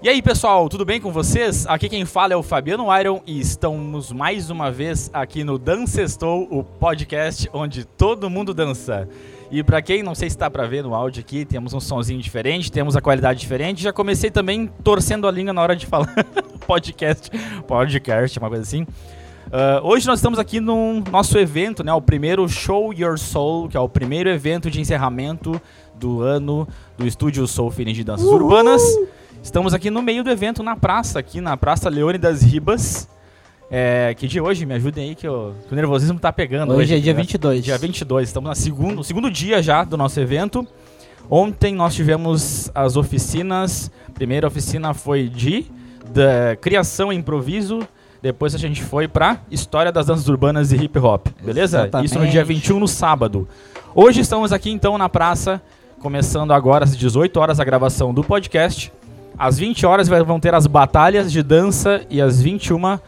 E aí, pessoal, tudo bem com vocês? Aqui quem fala é o Fabiano Iron e estamos mais uma vez aqui no Dancestou, o podcast onde todo mundo dança. E para quem não sei se está para ver no áudio aqui, temos um sonzinho diferente, temos a qualidade diferente. Já comecei também torcendo a língua na hora de falar podcast, podcast, uma coisa assim. Uh, hoje nós estamos aqui no nosso evento, né, o primeiro Show Your Soul, que é o primeiro evento de encerramento do ano do Estúdio Soul Feeling de Danças Uhul! Urbanas. Estamos aqui no meio do evento, na praça, aqui na Praça Leone das Ribas. É, que dia hoje? Me ajudem aí que, eu, que o nervosismo tá pegando. Hoje, hoje é dia 22. Dia 22. Estamos no segundo, segundo dia já do nosso evento. Ontem nós tivemos as oficinas. Primeira oficina foi de da criação e improviso. Depois a gente foi para história das danças urbanas e hip hop. Beleza? Exatamente. Isso no dia 21, no sábado. Hoje estamos aqui então na praça, começando agora às 18 horas a gravação do podcast. Às 20 horas vão ter as batalhas de dança e às 21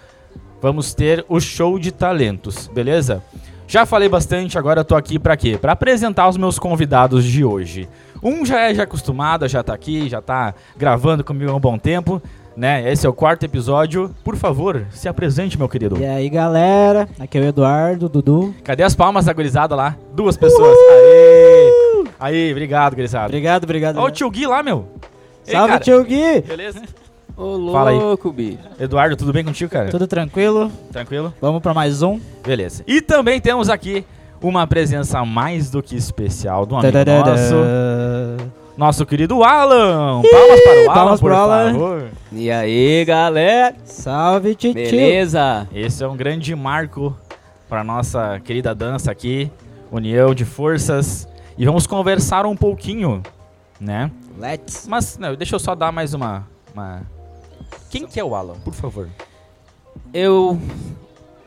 vamos ter o show de talentos, beleza? Já falei bastante, agora eu tô aqui para quê? Para apresentar os meus convidados de hoje. Um já é já acostumado, já tá aqui, já tá gravando comigo há um bom tempo, né? Esse é o quarto episódio. Por favor, se apresente, meu querido. E aí, galera? Aqui é o Eduardo, Dudu. Cadê as palmas da gurizada lá? Duas pessoas. Uhul! Aê! Aí, obrigado, gurizada. Obrigado, obrigado. Olha o tio Gui lá, meu. Salve, Ei, tio Gui! Beleza? Ô, louco, Fala aí. Bi. Eduardo, tudo bem contigo, cara? Tudo tranquilo. Tranquilo? Vamos para mais um. Beleza. E também temos aqui uma presença mais do que especial do amigo nosso. Nosso querido Alan. Palmas para o Alan, Palmas por Alan. favor. E aí, galera? Salve, tio. Beleza? Esse é um grande marco para nossa querida dança aqui. União de forças. E vamos conversar um pouquinho, né? Let's. Mas, não, deixa eu só dar mais uma, uma... Quem que é o Alan, por favor? Eu,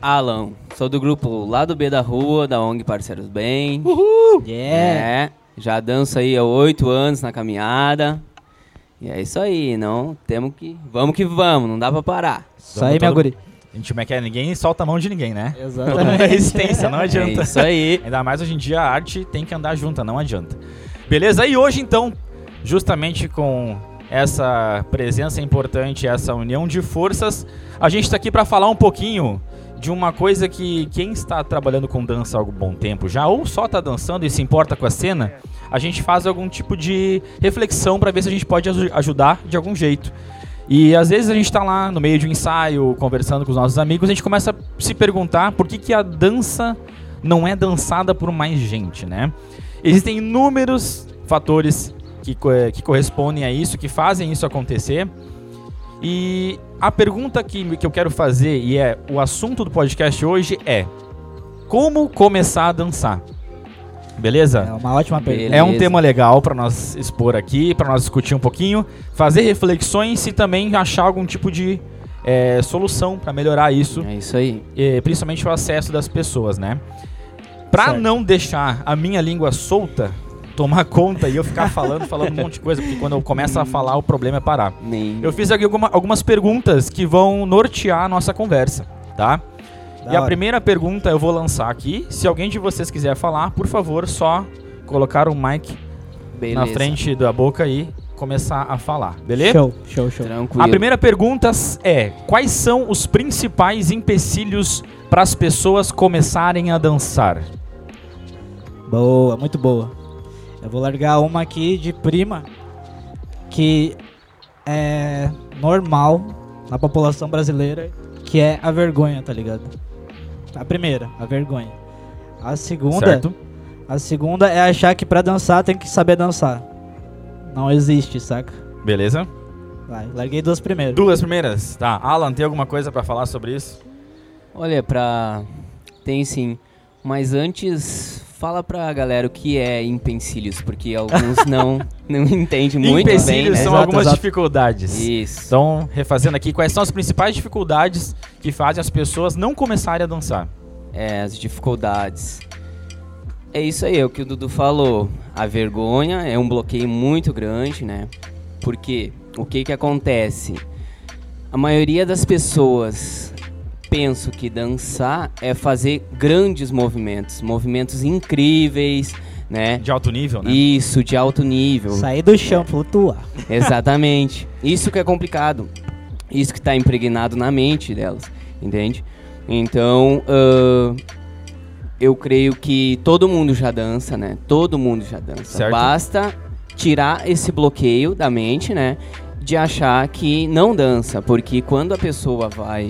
Alan, sou do grupo lá do B da Rua, da ONG Parceiros Bem. Uhul! Yeah! É, já danço aí há oito anos na caminhada. E é isso aí, não temos que... Vamos que vamos, não dá pra parar. Isso aí, minha guri. A gente não quer ninguém solta a mão de ninguém, né? Exatamente. É resistência, não adianta. É isso aí. Ainda mais hoje em dia a arte tem que andar junta, não adianta. Beleza? E hoje então, justamente com essa presença importante, essa união de forças, a gente está aqui para falar um pouquinho de uma coisa que quem está trabalhando com dança há algum bom tempo já, ou só está dançando e se importa com a cena, a gente faz algum tipo de reflexão para ver se a gente pode ajudar de algum jeito. E às vezes a gente está lá no meio de um ensaio, conversando com os nossos amigos, a gente começa a se perguntar por que, que a dança não é dançada por mais gente, né? Existem inúmeros fatores que, que correspondem a isso, que fazem isso acontecer. E a pergunta que, que eu quero fazer, e é o assunto do podcast hoje, é: Como começar a dançar? Beleza? É uma ótima pergunta. É um tema legal para nós expor aqui, para nós discutir um pouquinho, fazer reflexões e também achar algum tipo de é, solução para melhorar isso. É isso aí. E, principalmente o acesso das pessoas, né? Para não deixar a minha língua solta, tomar conta e eu ficar falando, falando um monte de coisa, porque quando eu começo a falar, o problema é parar. Nem. Eu fiz aqui alguma, algumas perguntas que vão nortear a nossa conversa, tá? Da e hora. a primeira pergunta eu vou lançar aqui. Se alguém de vocês quiser falar, por favor, só colocar o mic beleza. na frente da boca e começar a falar, beleza? Show, show, show. Tranquilo. A primeira pergunta é: quais são os principais empecilhos para as pessoas começarem a dançar? Boa, muito boa. Eu vou largar uma aqui de prima que é normal na população brasileira, que é a vergonha, tá ligado? A primeira, a vergonha. A segunda, certo. a segunda é achar que para dançar tem que saber dançar. Não existe, saca? Beleza? Vai, larguei duas primeiras. Duas primeiras. Tá. Alan, tem alguma coisa para falar sobre isso? Olha, pra tem sim, mas antes fala pra galera o que é empecilhos, porque alguns não, não entendem muito empecilhos bem. Empecilhos né? são algumas exato. dificuldades. Isso. Então, refazendo aqui, quais são as principais dificuldades que fazem as pessoas não começarem a dançar? É, as dificuldades. É isso aí, é o que o Dudu falou. A vergonha é um bloqueio muito grande, né? Porque o que que acontece? A maioria das pessoas penso que dançar é fazer grandes movimentos, movimentos incríveis, né? De alto nível, né? Isso, de alto nível. Sair do chão, flutuar. Exatamente. Isso que é complicado. Isso que está impregnado na mente delas, entende? Então, uh, eu creio que todo mundo já dança, né? Todo mundo já dança. Certo. Basta tirar esse bloqueio da mente, né? De achar que não dança, porque quando a pessoa vai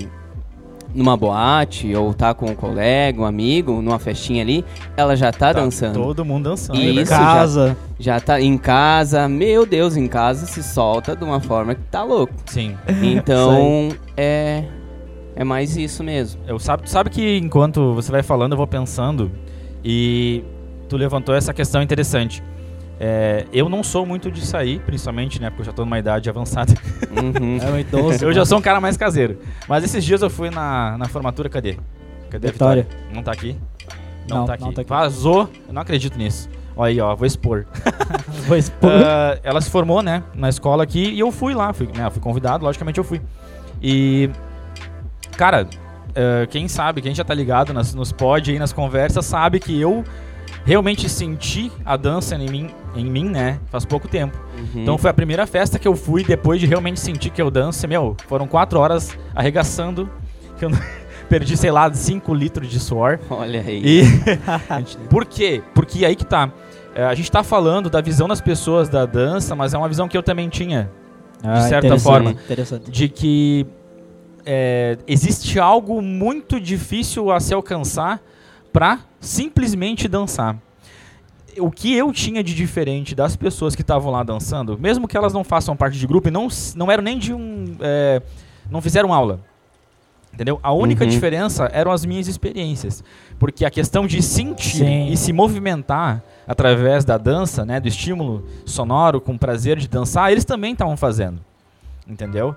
numa boate ou tá com um colega, um amigo, numa festinha ali, ela já tá, Tá dançando. Todo mundo dançando. Isso, é Em verdade. casa. Já tá em casa, meu Deus, em casa se solta de uma forma que tá louco. Sim. Então, é é mais isso mesmo. Eu sabe, sabe que enquanto você vai falando, eu vou pensando e tu levantou essa questão interessante. É, eu não sou muito de sair, principalmente, né? Porque eu já tô numa idade avançada. Uhum. É um idoso. eu já sou um cara mais caseiro. Mas esses dias eu fui na, na formatura, cadê? Cadê a Vitória. Vitória? Não tá aqui? Não, Não, tá, aqui. não tá aqui. Vazou. Eu não acredito nisso. Olha aí, ó, vou expor. Vou expor. Ah, ela se formou, né, na escola aqui e eu fui lá, fui, né, fui convidado, logicamente eu fui. E, cara, ah, quem sabe, quem já tá ligado nas, nos pod aí, nas conversas, sabe que eu realmente senti a dança em mim, em mim, né, faz pouco tempo. Uhum. Então foi a primeira festa que eu fui depois de realmente sentir que eu danço. Meu, foram quatro horas arregaçando, que eu não- perdi, sei lá, 5 litros de suor. Olha aí. E por quê? Porque aí que tá. É, a gente tá falando da visão das pessoas da dança, mas é uma visão que eu também tinha. Ah, certa interessante, forma. Interessante. De que é, existe algo muito difícil a se alcançar pra simplesmente dançar. O que eu tinha de diferente das pessoas que estavam lá dançando, mesmo que elas não façam parte de grupo e não, não eram nem de um. é, não fizeram aula. Entendeu? A única Uhum. diferença eram as minhas experiências. Porque a questão de sentir Sim. e se movimentar através da dança, né, do estímulo sonoro, com prazer de dançar, eles também estavam fazendo. Entendeu?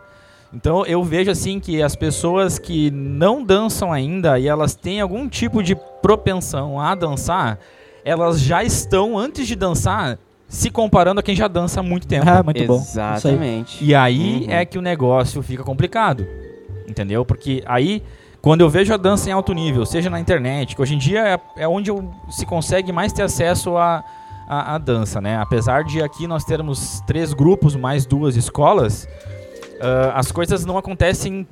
Então eu vejo assim que as pessoas que não dançam ainda e elas têm algum tipo de propensão a dançar, elas já estão antes de dançar se comparando a quem já dança há muito tempo. Ah, muito bom. Isso aí. Exatamente. E aí Uhum. é que o negócio fica complicado. Entendeu? Porque aí, quando eu vejo a dança em alto nível, seja na internet, que hoje em dia é, é onde eu- se consegue mais ter acesso à à à dança, né? Apesar de aqui nós termos três grupos mais duas escolas, ah, as coisas não acontecem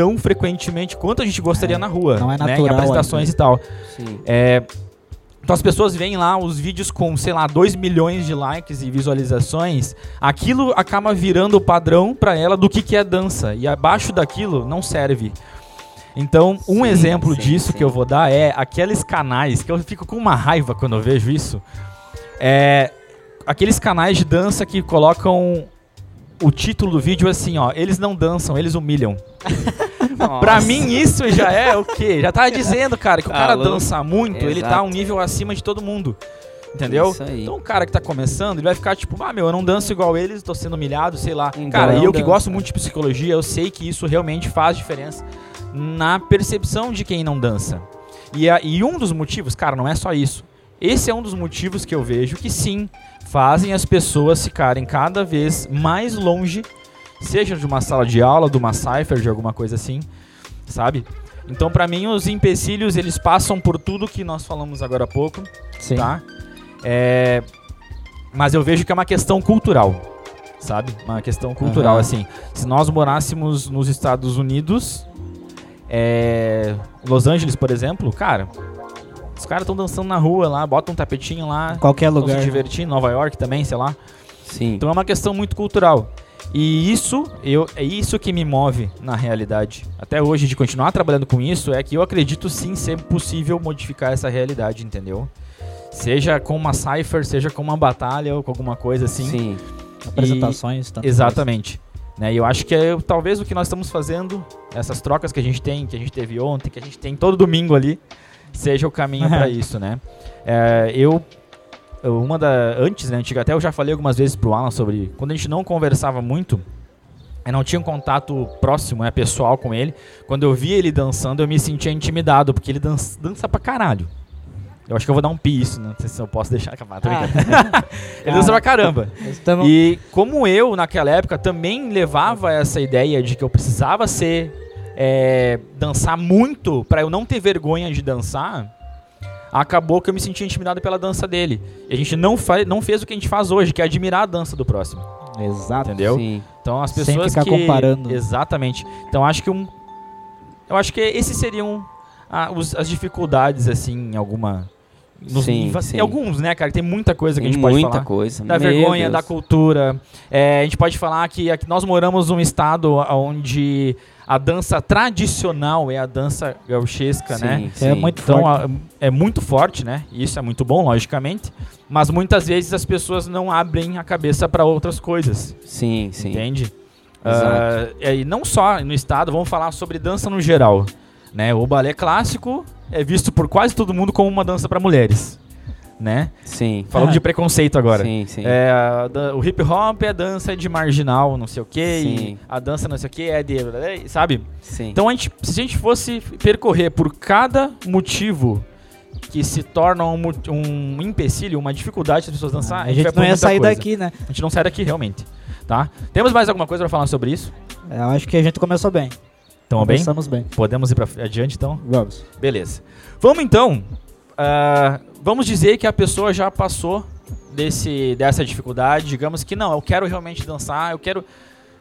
tão frequentemente quanto a gente gostaria É, na rua, não é né? Em natural apresentações ainda. e tal. Sim. É, então as pessoas veem lá os vídeos com, sei lá, 2 milhões de likes e visualizações. Aquilo acaba virando o padrão pra ela do que, que é dança. E abaixo daquilo não serve. Então, um Sim, exemplo sim, disso sim. que eu vou dar é aqueles canais que eu fico com uma raiva quando eu vejo isso. É aqueles canais de dança que colocam o título do vídeo assim, ó, eles não dançam, eles humilham. Pra mim isso já é o quê? Já tá dizendo, cara, que o cara dança muito, ele tá Exato. um nível acima de todo mundo. Entendeu? Então o cara que tá começando, ele vai ficar tipo, ah, meu, eu não danço igual eles, tô sendo humilhado, sei lá. Então cara, e eu que gosto muito de psicologia, eu sei que isso realmente faz diferença na percepção de quem não dança. E, a- e um dos motivos, cara, não é só isso. Esse é um dos motivos que eu vejo que sim, fazem as pessoas ficarem cada vez mais longe, seja de uma sala de aula, de uma cipher, de alguma coisa assim, sabe? Então, pra mim, os empecilhos, eles passam por tudo que nós falamos agora há pouco, Sim. tá? É, mas eu vejo que é uma questão cultural, sabe? Uma questão cultural, Aham. assim. Se nós morássemos nos Estados Unidos, é, Los Angeles, por exemplo, cara, os caras estão dançando na rua lá, botam um tapetinho lá, qualquer lugar. se divertindo, Nova York também, sei lá. Sim. Então é uma questão muito cultural. E isso, eu, é isso que me move na realidade. Até hoje, de continuar trabalhando com isso, é que eu acredito sim ser possível modificar essa realidade, entendeu? Seja com uma cipher, seja com uma batalha ou com alguma coisa assim. Sim. Apresentações. tanto Exatamente. Né, e eu acho que é talvez o que nós estamos fazendo, essas trocas que a gente tem, que a gente teve ontem, que a gente tem todo domingo ali, seja o caminho para isso, né? É, eu- uma da antes, né, antiga, até eu já falei algumas vezes pro Alan sobre quando a gente não conversava muito, eu não tinha um contato próximo, né, pessoal com ele. Quando eu via ele dançando, eu me sentia intimidado, porque ele dança, dança pra caralho. Eu acho que eu vou dar um pi isso, né? não sei se eu posso deixar acabar. tô Ah. ele dança pra caramba. Estamos- E como eu, naquela época, também levava essa ideia de que eu precisava ser. é, dançar muito pra eu não ter vergonha de dançar, acabou que eu me senti intimidado pela dança dele. E a gente não, fa não fez o que a gente faz hoje, que é admirar a dança do próximo. Exato. Entendeu? Sim. Então as Sem pessoas ficar que comparando. exatamente. Então acho que um eu acho que esses seriam ah, os- as dificuldades assim em alguma nos- Sim, sim. alguns, né, cara? Tem muita coisa que a gente pode muita falar. coisa. Da Meu vergonha, Deus. da cultura. É, a gente pode falar que aqui nós moramos num estado onde a dança tradicional é a dança gauchesca, Sim, né? sim. É muito Então forte. a- é muito forte, né? E Isso é muito bom, logicamente. Mas muitas vezes as pessoas não abrem a cabeça para outras coisas, Sim, sim. entende? Exato. Ah, é, e não só no estado, vamos falar sobre dança no geral. Né? O balé clássico é visto por quase todo mundo como uma dança para mulheres, né? Sim. Falando Ah. de preconceito agora. Sim, sim. É, a o hip hop é dança de marginal, não sei o que, Sim. a dança não sei o que é de, sabe? sim. Então a gente, se a gente fosse percorrer por cada motivo que se torna um, um empecilho, uma dificuldade das pessoas dançar, a gente vai por não ia sair coisa. daqui, né? A gente não sai daqui realmente, tá? Temos mais alguma coisa pra falar sobre isso? Eu acho que a gente começou bem. Então, bem? Começamos bem. Podemos ir pra adiante então? Vamos. Beleza. Vamos então. ah, vamos dizer que a pessoa já passou desse, dessa dificuldade. Digamos que não, eu quero realmente dançar, eu quero,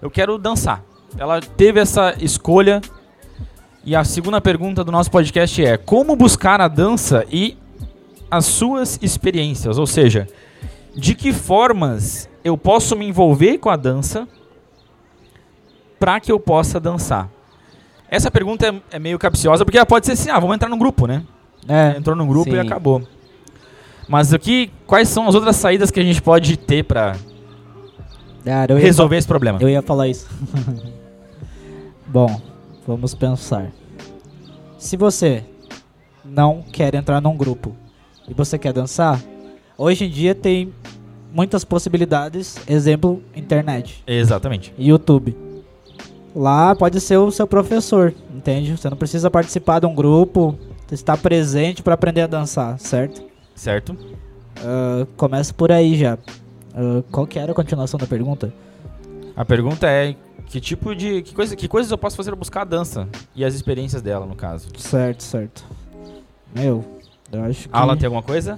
eu quero dançar. Ela teve essa escolha. E a segunda pergunta do nosso podcast é: como buscar a dança e as suas experiências? Ou seja, de que formas eu posso me envolver com a dança para que eu possa dançar? Essa pergunta é, é meio capciosa porque ela pode ser assim: ah, vamos entrar num grupo, né? É, Entrou num grupo e Sim. acabou. Mas aqui, quais são as outras saídas que a gente pode ter ia, resolver esse problema? eu ia falar isso. Bom, vamos pensar. Se você não quer entrar num grupo e você quer dançar, hoje em dia tem muitas possibilidades. Exemplo, internet. Exatamente. YouTube. Lá pode ser o seu professor, entende? Você não precisa participar de um grupo, estar presente para aprender a dançar, certo? Certo? Ah, começa por aí já. Ah, qual que era a continuação da pergunta? A pergunta é que tipo de. Que, coisa, que coisas eu posso fazer pra buscar a dança? E as experiências dela, no caso. Certo, certo. Meu, eu acho que. Alan, tem alguma coisa?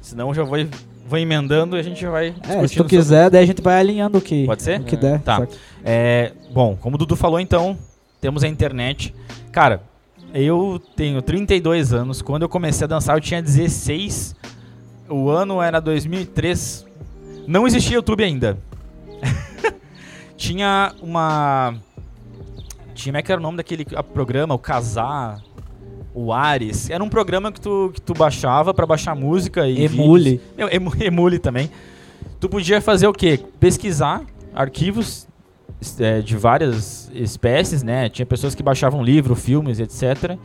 Senão eu já vou, vou emendando e a gente vai É, se tu discutindo sobre- quiser, daí a gente vai alinhando o que, Pode ser? o que der. Tá. É, bom, como o Dudu falou então, temos a internet. Cara, eu tenho 32 anos. Quando eu comecei a dançar, eu tinha 16. O ano era 2003. Não existia YouTube ainda. tinha uma. Tinha, como é que era o nome daquele programa? O Casar. O Ares. Era um programa que tu, que tu baixava pra baixar música e. Emule. vídeos. Meu, emu- Emule também. Tu podia fazer o quê? Pesquisar arquivos é, de várias espécies, né? Tinha pessoas que baixavam livro, filmes, etc.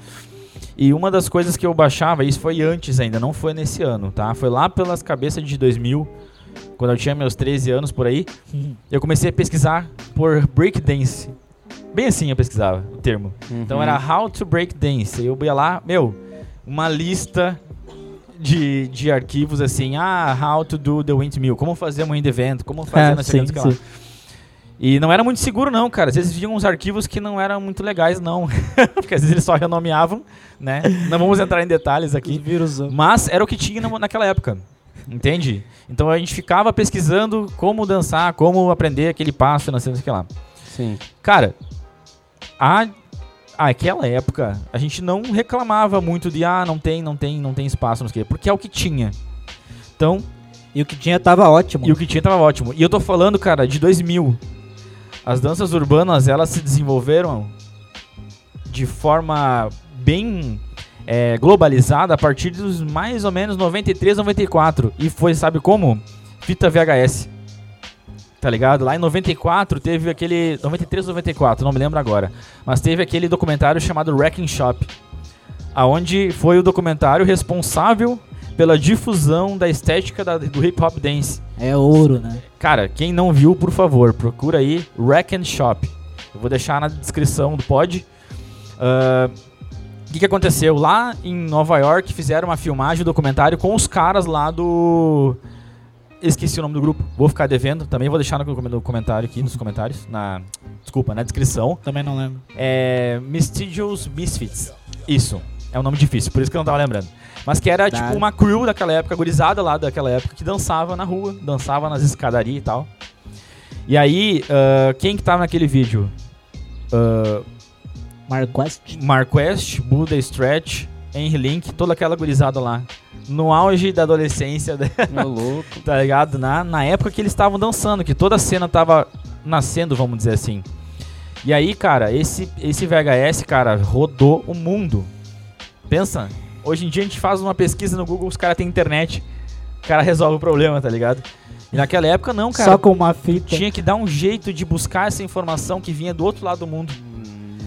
E uma das coisas que eu baixava, isso foi antes ainda, não foi nesse ano, tá? Foi lá pelas cabeças de 2000, quando eu tinha meus 13 anos por aí. Eu comecei a pesquisar por breakdance. Bem assim eu pesquisava o termo. Então Uhum. era How to Break Dance. Eu ia lá, meu, uma lista de, de arquivos assim, ah, how to do the windmill, como fazer um wind event, como fazer É, não sei sim, que sim. lá. E não era muito seguro não, cara. Às vezes vinham uns arquivos que não eram muito legais não, porque às vezes eles só renomeavam, né? Não vamos entrar em detalhes aqui. vírus. Mas era o que tinha na- naquela época. Entende? Então a gente ficava pesquisando como dançar, como aprender aquele passo, não sei o que lá. Sim. Cara, a, aquela época a gente não reclamava muito de ah, não tem, não tem, não tem espaço, não sei o quê, porque é o que tinha. Então, E o que tinha tava ótimo. e o que tinha tava ótimo. E eu tô falando, cara, de 2000. As danças urbanas, elas se desenvolveram de forma bem é, globalizada a partir dos mais ou menos 93, 94. E foi, sabe como? Fita VHS. Tá ligado? Lá em 94 teve aquele. 93 ou 94, não me lembro agora. Mas teve aquele documentário chamado Wrecking Shop. Aonde foi o documentário responsável pela difusão da estética da- do hip hop dance. É ouro, né? Cara, quem não viu, por favor, procura aí Wreck and Shop. Eu vou deixar na descrição do pod. Ah, O que, que aconteceu? Lá em Nova York fizeram uma filmagem, um documentário com os caras lá do. Esqueci o nome do grupo. Vou ficar devendo. Também vou deixar no com- no comentário aqui, nos comentários. Na. Desculpa, na descrição. Também não lembro. É. Mystigious Misfits. Isso. É um nome difícil, por isso que eu não tava lembrando. Mas que era tipo uma crew daquela época, gurizada lá daquela época, que dançava na rua, dançava nas escadarias e tal. E aí, ah, quem que tava naquele vídeo? Ah, Marquest. Marquest, Buda Stretch, Henry Link, toda aquela gurizada lá. No auge da adolescência, Meu louco. tá ligado? Na, na época que eles estavam dançando, que toda a cena tava nascendo, vamos dizer assim. E aí, cara, esse, esse VHS, cara, rodou o mundo. Pensa, hoje em dia a gente faz uma pesquisa no Google, os caras têm internet. O cara resolve o problema, tá ligado? E naquela época não, cara. Só com uma fita. Tinha que dar um jeito de buscar essa informação que vinha do outro lado do mundo.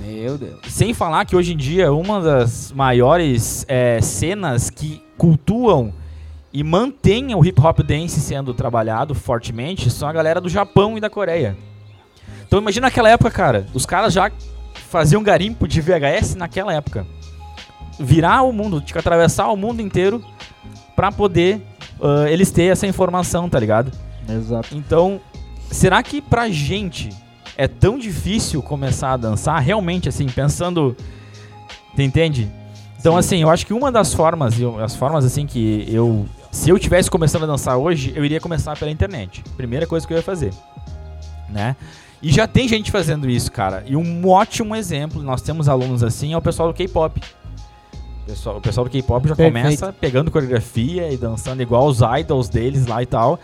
Meu Deus. Sem falar que hoje em dia uma das maiores é, cenas que cultuam e mantêm o hip hop dance sendo trabalhado fortemente são a galera do Japão e da Coreia. Então imagina naquela época, cara, os caras já faziam garimpo de VHS naquela época. Virar o mundo, tipo, atravessar o mundo inteiro pra poder ah, eles ter essa informação, tá ligado? Exato. Então, será que pra gente é tão difícil começar a dançar? Realmente, assim, pensando. Tu entende? Então, assim, eu acho que uma das formas, eu- as formas, assim, que eu. Se eu tivesse começando a dançar hoje, eu iria começar pela internet. Primeira coisa que eu ia fazer. Né? E já tem gente fazendo isso, cara. E um ótimo exemplo, nós temos alunos assim, é o pessoal do K-pop. O pessoal, o pessoal do K-pop já Perfeito. começa pegando coreografia e dançando igual os idols deles lá e tal.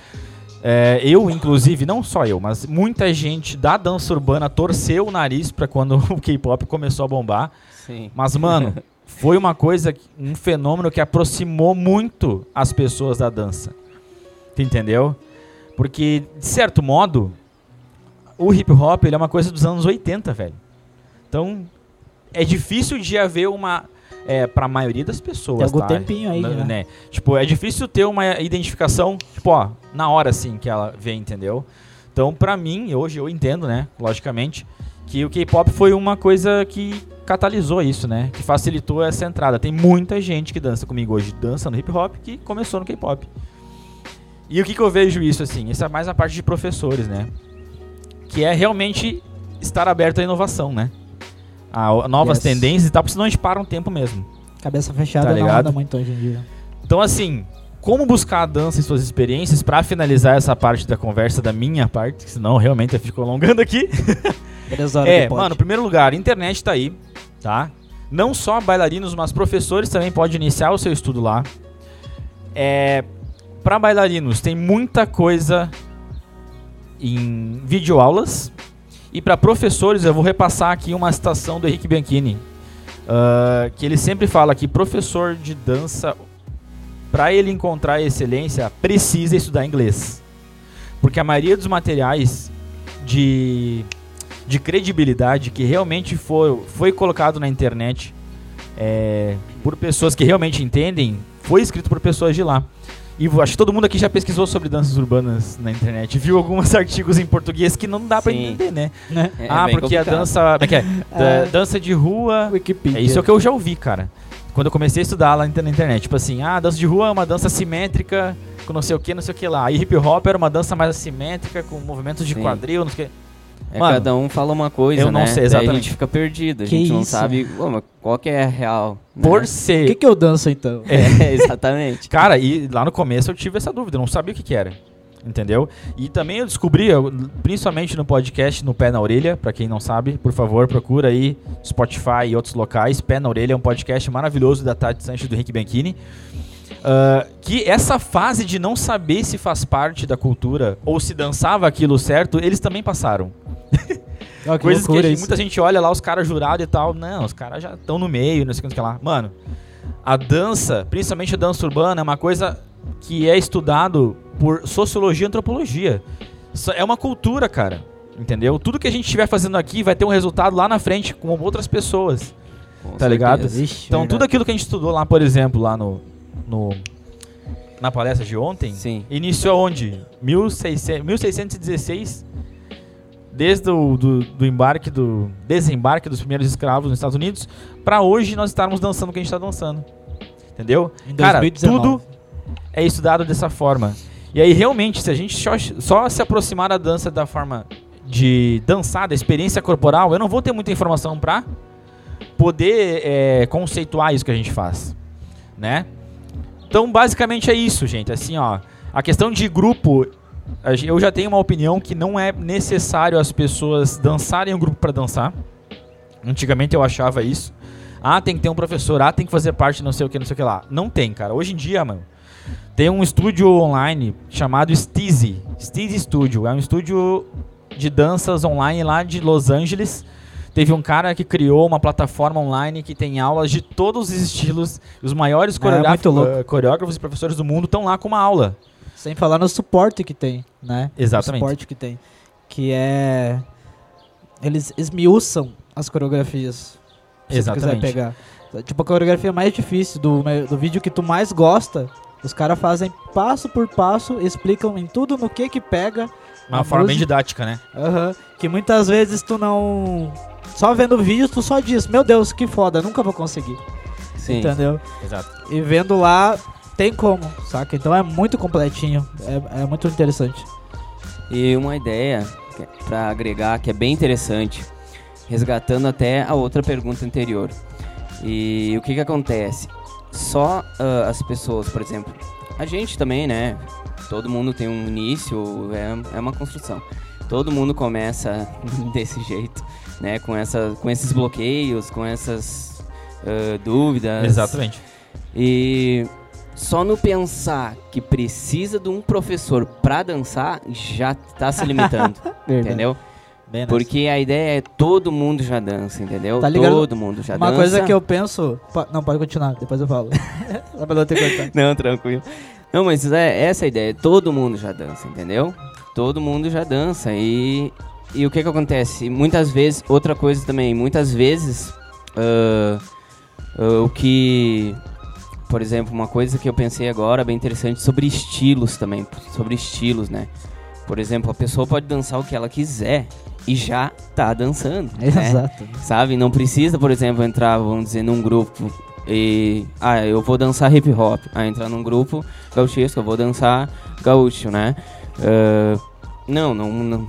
É, eu, inclusive, não só eu, mas muita gente da dança urbana torceu o nariz pra quando o K-pop começou a bombar. Sim. Mas, mano, foi uma coisa, um fenômeno que aproximou muito as pessoas da dança. Tu entendeu? Porque, de certo modo, o hip hop ele é uma coisa dos anos 80, velho. Então, é difícil de haver uma. É, pra maioria das pessoas. Tem algum tá? tempinho aí, né? né? Tipo, é difícil ter uma identificação, tipo, ó, na hora assim que ela vem, entendeu? Então, pra mim, hoje eu entendo, né? Logicamente, que o K-pop foi uma coisa que catalisou isso, né? Que facilitou essa entrada. Tem muita gente que dança comigo hoje, dança no hip hop, que começou no K-pop. E o que, que eu vejo isso assim? Isso é mais a parte de professores, né? Que é realmente estar aberto à inovação, né? A, novas Yes. tendências e tal, porque senão a gente para um tempo mesmo. Cabeça fechada Tá não ligado? anda muito hoje em dia. Então, assim, como buscar a dança e suas experiências pra finalizar essa parte da conversa da minha parte, que senão realmente eu fico alongando aqui. Três horas É, mano, em primeiro lugar, a internet tá aí, tá? Não só bailarinos, mas professores também podem iniciar o seu estudo lá. É, para bailarinos tem muita coisa em videoaulas. E para professores, eu vou repassar aqui uma citação do Henrique Bianchini, ah, que ele sempre fala que professor de dança, para ele encontrar excelência, precisa estudar inglês. Porque a maioria dos materiais de de credibilidade que realmente foi, foi colocado na internet é, por pessoas que realmente entendem, foi escrito por pessoas de lá. E acho que todo mundo aqui já pesquisou sobre danças urbanas na internet, viu alguns artigos em português que não dá pra Sim. entender, né? Né? É- é ah, bem porque a complicado. dança. Como é que é? Da- É. dança de rua. Wikipedia. É isso que eu já ouvi, cara. Quando eu comecei a estudar lá na internet. Tipo assim, ah, dança de rua é uma dança simétrica, com não sei o que, não sei o que lá. E hip hop era uma dança mais assimétrica, com movimentos de Sim. quadril, não sei o que. É, Mano, cada um fala uma coisa, eu não né? sei Daí a exatamente. gente fica perdido, a Que gente não isso? sabe "Ô, mas qual que é a real. né? Por O ser. que, que eu danço então? É, exatamente. Cara, e lá no começo eu tive essa dúvida, eu não sabia o que, que era. Entendeu? E também eu descobri, eu- principalmente no podcast No Pé na Orelha, pra quem não sabe, por favor, procura aí Spotify e outros locais. Pé na Orelha é um podcast maravilhoso da Tati Sanches e do Rick Bianchini. Ah, que essa fase de não saber se faz parte da cultura ou se dançava aquilo certo, eles também passaram. Ó, que Coisas que gente- muita gente olha lá, os caras jurados e tal. Não, os caras já estão no meio, não sei o que lá. Mano, a dança, principalmente a dança urbana, é uma coisa que é estudado por sociologia e antropologia. É uma cultura, cara. Entendeu? Tudo que a gente estiver fazendo aqui vai ter um resultado lá na frente com outras pessoas. Com Tá ligado? certeza. Vixe, Então, verdade. tudo aquilo que a gente estudou lá, por exemplo, lá no, no na palestra de ontem, Sim. iniciou onde? 1600, 1616, desde o do, do embarque do desembarque dos primeiros escravos nos Estados Unidos, pra hoje nós estarmos dançando o que a gente tá dançando. Entendeu? Em Cara, 2019. tudo é estudado dessa forma. E aí realmente, se a gente só, só se aproximar da dança da forma de dançar, da experiência corporal, eu não vou ter muita informação pra poder é, conceituar isso que a gente faz, né? Então, basicamente é isso, gente. Assim, ó, a questão de grupo, eu já tenho uma opinião que não é necessário as pessoas dançarem um grupo para dançar. Antigamente eu achava isso. Ah, tem que ter um professor, ah, tem que fazer parte não sei o que, não sei o que lá. Não tem, cara. Hoje em dia, mano, tem um estúdio online chamado Steezy. Steezy Studio. É um estúdio de danças online lá de Los Angeles Teve um cara que criou uma plataforma online que tem aulas de todos os estilos. Os maiores é, coreógrafos e professores do mundo estão lá com uma aula. Sem falar no suporte que tem, né? Exatamente. O suporte que tem. Que é. Eles esmiuçam as coreografias. Se Exatamente. quiser pegar. Tipo, a coreografia mais difícil do, do vídeo que tu mais gosta, os caras fazem passo por passo, explicam em tudo no que que pega. Uma forma música. bem didática, né? Aham. Uhum. Que muitas vezes tu não só vendo o vídeo, tu só diz, meu Deus, que foda, nunca vou conseguir. Sim. Entendeu? Exato. E vendo lá, tem como, saca? Então é muito completinho, é, é muito interessante. E uma ideia é para agregar que é bem interessante, resgatando até a outra pergunta anterior. E o que que acontece? Só uh, as pessoas, por exemplo, a gente também, né? Todo mundo tem um início, é, é uma construção. Todo mundo começa desse jeito né? Com, essa, com esses bloqueios, com essas uh, dúvidas. Exatamente. E só no pensar que precisa de um professor para dançar já está se limitando, entendeu? Porque a ideia é todo mundo já dança, entendeu? Tá todo mundo já Uma dança. Uma coisa que eu penso. Não, pode continuar, depois eu falo. Só pra não ter Não, tranquilo. Não, mas é essa a ideia. Todo mundo já dança, entendeu? Todo mundo já dança. E e o que que acontece? Muitas vezes, outra coisa também, muitas vezes, uh, uh, o que, por exemplo, uma coisa que eu pensei agora, bem interessante, sobre estilos também, sobre estilos, né? Por exemplo, a pessoa pode dançar o que ela quiser e já tá dançando. Né? Exato. Sabe? Não precisa, por exemplo, entrar, vamos dizer, num grupo e. Ah, eu vou dançar hip hop. Ah, entrar num grupo gauchesco, eu vou dançar gaúcho, né? Uh, não, não, não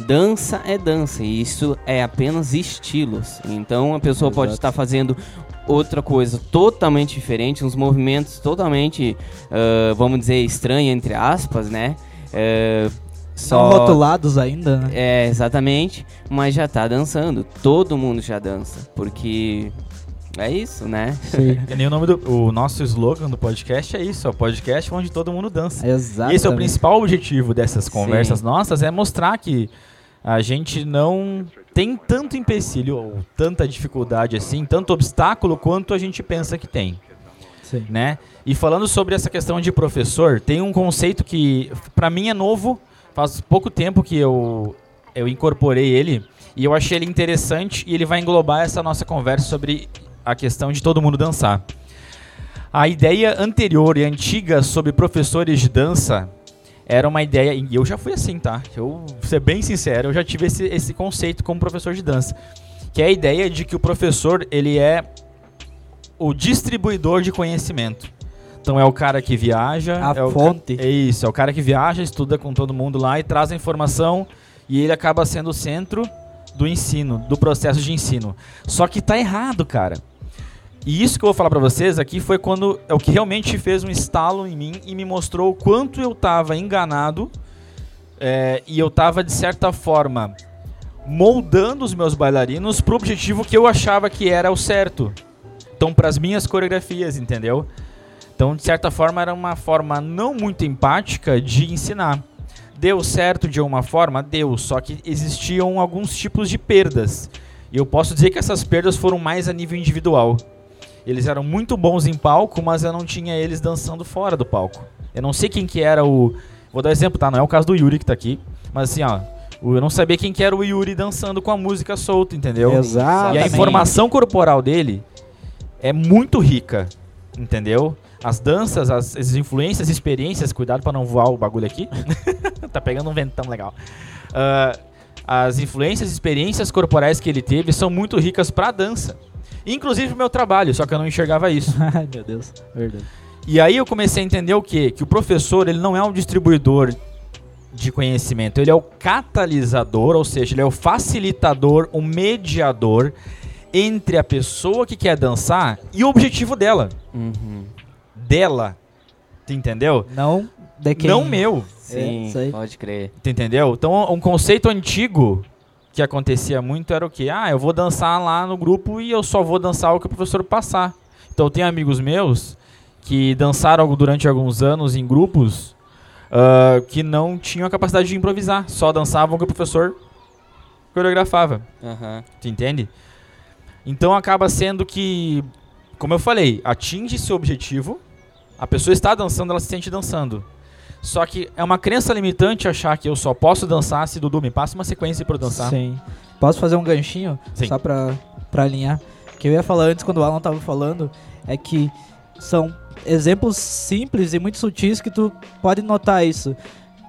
dança é dança e isso é apenas estilos. Então a pessoa Exato. pode estar fazendo outra coisa totalmente diferente, uns movimentos totalmente, uh, vamos dizer, estranhos, entre aspas, né? Uh, só Não rotulados ainda, né? É, exatamente, mas já tá dançando. Todo mundo já dança, porque é isso, né? Sim. e nem o nome do o nosso slogan do podcast é isso, é o podcast onde todo mundo dança. Exato. Esse é o principal objetivo dessas conversas Sim. nossas, é mostrar que a gente não tem tanto empecilho ou tanta dificuldade assim, tanto obstáculo quanto a gente pensa que tem. Sim. Né? E falando sobre essa questão de professor, tem um conceito que para mim é novo, faz pouco tempo que eu eu incorporei ele e eu achei ele interessante e ele vai englobar essa nossa conversa sobre a questão de todo mundo dançar. A ideia anterior e antiga sobre professores de dança era uma ideia, e eu já fui assim, tá? Eu, ser bem sincero, eu já tive esse, esse conceito como professor de dança. Que é a ideia de que o professor, ele é o distribuidor de conhecimento. Então é o cara que viaja. A é fonte. É isso, é o cara que viaja, estuda com todo mundo lá e traz a informação e ele acaba sendo o centro do ensino, do processo de ensino. Só que tá errado, cara. E isso que eu vou falar para vocês aqui foi quando é o que realmente fez um estalo em mim e me mostrou o quanto eu estava enganado é, e eu estava de certa forma moldando os meus bailarinos pro objetivo que eu achava que era o certo. Então, para as minhas coreografias, entendeu? Então, de certa forma, era uma forma não muito empática de ensinar. Deu certo de uma forma? Deu, só que existiam alguns tipos de perdas. E eu posso dizer que essas perdas foram mais a nível individual. Eles eram muito bons em palco, mas eu não tinha eles dançando fora do palco. Eu não sei quem que era o. Vou dar exemplo, tá? Não é o caso do Yuri que tá aqui. Mas assim, ó. Eu não sabia quem que era o Yuri dançando com a música solta, entendeu? Exato. E a informação corporal dele é muito rica, entendeu? As danças, as, as influências, experiências, cuidado para não voar o bagulho aqui. tá pegando um ventão legal. Uh, as influências, experiências corporais que ele teve são muito ricas para dança. Inclusive o meu trabalho, só que eu não enxergava isso. Ai, meu Deus, verdade. E aí eu comecei a entender o quê? Que o professor, ele não é um distribuidor de conhecimento, ele é o catalisador, ou seja, ele é o facilitador, o mediador entre a pessoa que quer dançar e o objetivo dela. Uhum. Dela. Tu entendeu? Não de quem. Não meu. Sim, isso aí. pode crer. Tu entendeu? Então, um conceito antigo que acontecia muito era o quê? Ah, eu vou dançar lá no grupo e eu só vou dançar o que o professor passar. Então, tem amigos meus que dançaram durante alguns anos em grupos ah, que não tinham a capacidade de improvisar, só dançavam o que o professor coreografava. Aham. Tu entende? Então acaba sendo que, como eu falei, atinge seu objetivo, a pessoa está dançando, ela se sente dançando. Só que é uma crença limitante achar que eu só posso dançar se Dudu me passa uma sequência para dançar. Sim. Posso fazer um ganchinho? Sim. Só pra, pra alinhar. O que eu ia falar antes, quando o Alan tava falando, é que são exemplos simples e muito sutis que tu pode notar isso.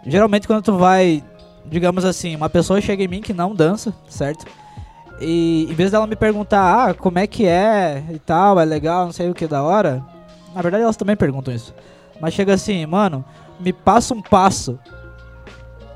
Geralmente quando tu vai, digamos assim, uma pessoa chega em mim que não dança, certo? E em vez dela me perguntar, ah, como é que é e tal, é legal, não sei o que da hora. Na verdade elas também perguntam isso. Mas chega assim, mano, me passa um passo.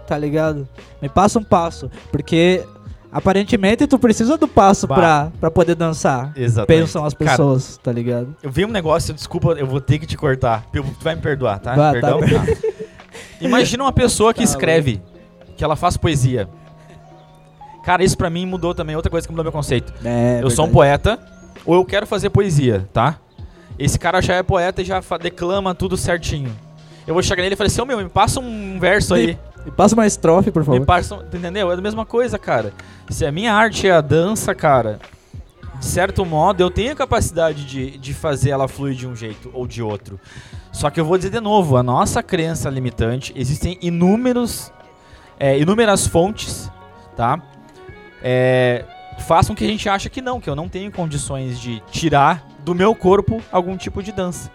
Tá ligado? Me passa um passo. Porque aparentemente tu precisa do passo Bah. pra, pra poder dançar. Exatamente. Pensam as Cara, pessoas, tá ligado? eu vi um negócio, desculpa, eu vou ter que te cortar. Tu vai me perdoar, tá? Vai, Perdão? tá. Tá. Imagina uma pessoa que Tá escreve, que ela faz poesia. Cara, isso pra mim mudou também, outra coisa que mudou meu conceito. É, eu sou um poeta, ou eu quero fazer poesia, tá? Esse cara já é poeta e já declama tudo certinho. Eu vou chegar nele e falar assim, ô meu, me passa um verso aí. Me passa uma estrofe, por Me favor. passa, um- entendeu? É a mesma coisa, cara. Se a minha arte é a dança, cara, de certo modo eu tenho a capacidade de, de fazer ela fluir de um jeito ou de outro. Só que eu vou dizer de novo, a nossa crença limitante, existem inúmeros, é, inúmeras fontes, tá? É, façam que a gente acha que não, que eu não tenho condições de tirar do meu corpo algum tipo de dança.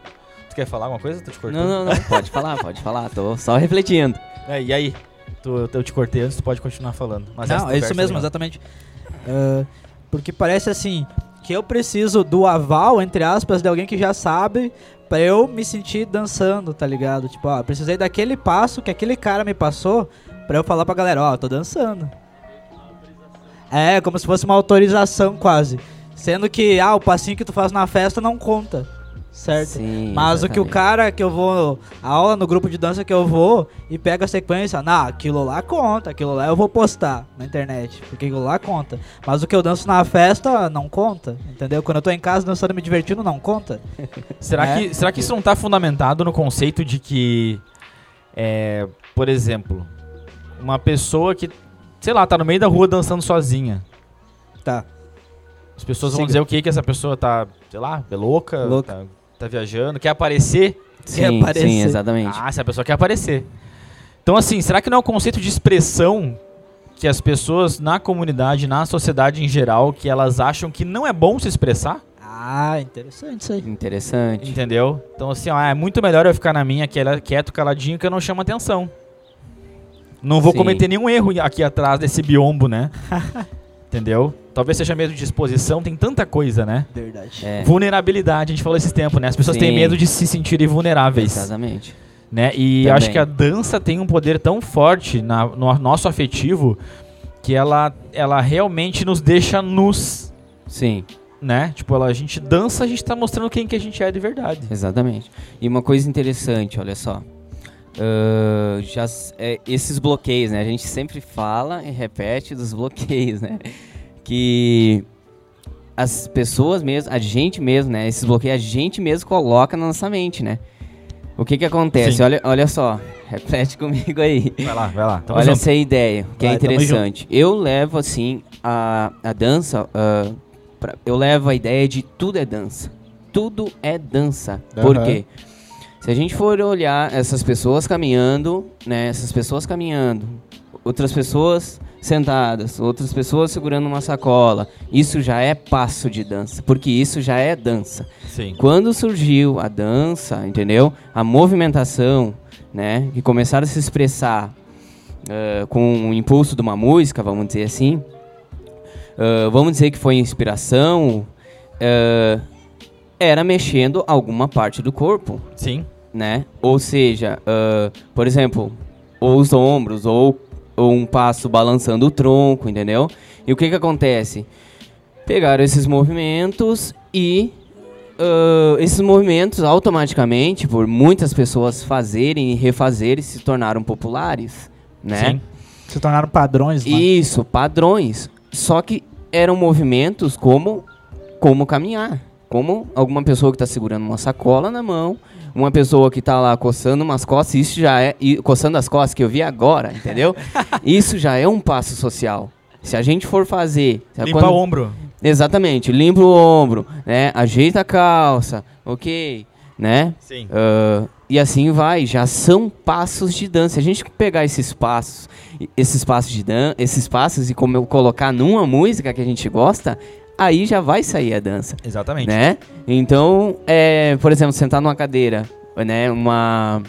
Tu quer falar alguma coisa? Tô te cortando. Não, não, não. Pode falar, pode falar. Tô só refletindo. É, e aí? Tu, eu te cortei antes, tu pode continuar falando. Mas Não, é isso mesmo, legal. exatamente. Ah, porque parece assim, que eu preciso do aval, entre aspas, de alguém que já sabe pra eu me sentir dançando, tá ligado? Tipo, ó, precisei daquele passo que aquele cara me passou pra eu falar pra galera, ó, tô dançando. É, como se fosse uma autorização quase. Sendo que, ah, o passinho que tu faz na festa não conta, certo? Sim, Mas o que o exatamente. cara que eu vou, a aula no grupo de dança que eu vou e pega a sequência, não, aquilo lá conta, aquilo lá eu vou postar na internet, porque aquilo lá conta. Mas o que eu danço na festa não conta, entendeu? Quando eu tô em casa dançando e me divertindo, não conta. Será, É. que, será que isso não tá fundamentado no conceito de que, é, por exemplo, uma pessoa que, sei lá, tá no meio da rua dançando sozinha. Tá. As pessoas vão Siga. dizer o que que essa pessoa tá, sei lá, é louca, Louca. Tá, tá viajando, quer aparecer. Sim, aparecer. sim, exatamente. Ah, se a pessoa quer aparecer. Então, assim, será que não é um conceito de expressão que as pessoas na comunidade, na sociedade em geral, que elas acham que não é bom se expressar? Ah, interessante isso aí. Interessante. Entendeu? Então, assim, ó, é muito melhor eu ficar na minha, quieto, caladinho, que eu não chamo atenção. Não vou Sim. cometer nenhum erro aqui atrás desse biombo, né? Entendeu? Talvez seja medo de exposição, tem tanta coisa, né? Verdade. É, Vulnerabilidade, a gente falou esses tempos, né? As pessoas têm Sim. medo de se sentirem vulneráveis, exatamente. né? E Também. acho que a dança tem um poder tão forte na- no nosso afetivo que ela, ela realmente nos deixa nus, Sim, né? Tipo, ela, a gente dança, a gente tá mostrando quem que a gente é de verdade. exatamente. E uma coisa interessante, olha só. Ah, já, é, esses bloqueios, né? A gente sempre fala e repete dos bloqueios, né? Que as pessoas mesmo, a gente mesmo, né? Esses bloqueios a gente mesmo coloca na nossa mente, né? O que que acontece? Sim. Olha, olha só, repete comigo aí. Vai lá, vai lá. Tamo Olha junto. essa ideia, que é Vai, tamo interessante. Eu levo, assim, a, a dança, ah, pra- eu levo a ideia de tudo é dança. Tudo é dança. Por Aham. quê? Se a gente for olhar essas pessoas caminhando, né, essas pessoas caminhando, outras pessoas sentadas, outras pessoas segurando uma sacola, isso já é passo de dança, porque isso já é dança. Sim. Quando surgiu a dança, entendeu? A movimentação, né? Que começaram a se expressar eh, com o impulso de uma música, vamos dizer assim. eh, vamos dizer que foi inspiração. eh, era mexendo alguma parte do corpo, Sim. né? Ou seja, por exemplo, ou os ombros, ou, ou um passo balançando o tronco, entendeu? E o que que acontece? pegaram esses movimentos e uh, esses movimentos automaticamente, por muitas pessoas fazerem e refazerem, se tornaram populares, né? Sim. Se tornaram padrões, né? Isso, padrões. Só que eram movimentos como como caminhar, como alguma pessoa que está segurando uma sacola na mão, uma pessoa que está lá coçando umas costas, isso já é e coçando as costas que eu vi agora, entendeu? isso já é um passo social. Se a gente for fazer, Limpa quando- o ombro. Exatamente, limpa o ombro, né? Ajeita a calça, ok, né? Sim. Ah, e assim vai, já são passos de dança. Se a gente pegar esses passos, esses passos de dança, esses passos e como eu colocar numa música que a gente gosta, aí já vai sair a dança, Exatamente. né? Então, é, por exemplo, sentar numa cadeira, né? Uma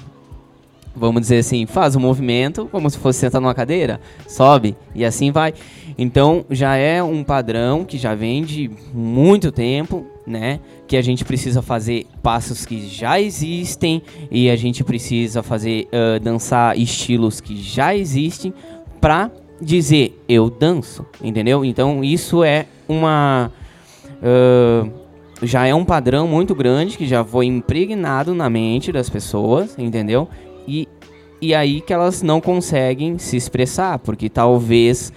vamos dizer assim, faz o movimento como se fosse sentar numa cadeira, sobe e assim vai. Então já é um padrão que já vem de muito tempo, né? Que a gente precisa fazer passos que já existem e a gente precisa fazer ah, dançar estilos que já existem pra dizer eu danço, entendeu? Então isso é uma ah, já é um padrão muito grande que já foi impregnado na mente das pessoas, entendeu? E, e aí que elas não conseguem se expressar, porque talvez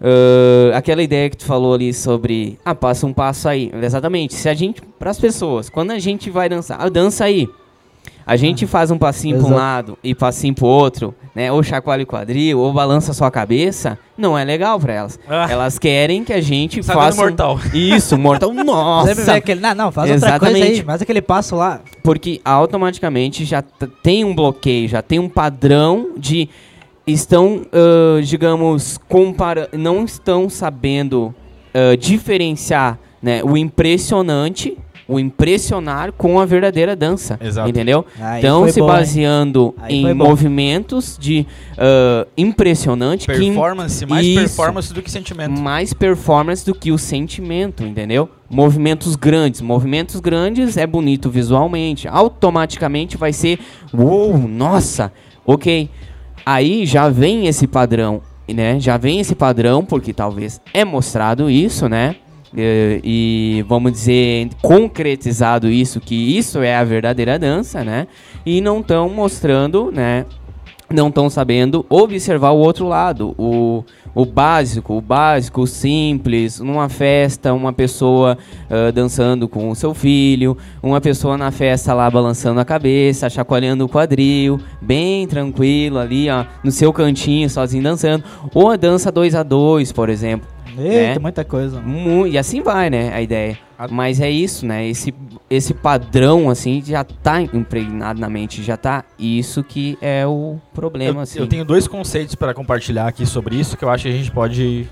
ah, aquela ideia que tu falou ali sobre ah, passa um passo aí. Exatamente. Se a gente, para as pessoas, quando a gente vai dançar, ah, dança aí. A gente faz um passinho para um lado e passinho pro outro, né? Ou chacoalha o quadril, ou balança a sua cabeça, não é legal para elas. Ah. Elas querem que a gente faça um- mortal. Isso, mortal. Nossa. Sempre aquele, não, não, faz outra coisa aí, Exatamente. faz aquele passo lá. Porque automaticamente já tem um bloqueio, já tem um padrão de estão, ah, digamos, compara não estão sabendo ah, diferenciar né, o impressionante, o impressionar com a verdadeira dança. Exato. Entendeu? Aí Estão foi se bom, baseando Aí em movimentos de ah, impressionante que im- Performance, mais Isso. performance do que sentimento. mais performance do que o sentimento, entendeu? Movimentos grandes. Movimentos grandes é bonito visualmente. Automaticamente vai ser, uou, nossa, ok. Aí já vem esse padrão, né? Já vem esse padrão, porque talvez é mostrado isso, né? Eh, E, vamos dizer, concretizado isso, que isso é a verdadeira dança, né? E não estão mostrando, né? não estão sabendo observar o outro lado, o, o básico, o básico, o simples, numa festa, uma pessoa ah, dançando com o seu filho, uma pessoa na festa lá balançando a cabeça, chacoalhando o quadril, bem tranquilo ali, ó, no seu cantinho, sozinho dançando, ou a dança dois a dois, por exemplo. Eita, né? muita coisa. Mu- E assim vai, né, a ideia. Mas é isso, né? Esse, esse padrão, assim, já tá impregnado na mente, já tá. Isso que é o problema, Eu, assim. eu tenho dois conceitos para compartilhar aqui sobre isso que eu acho que a gente pode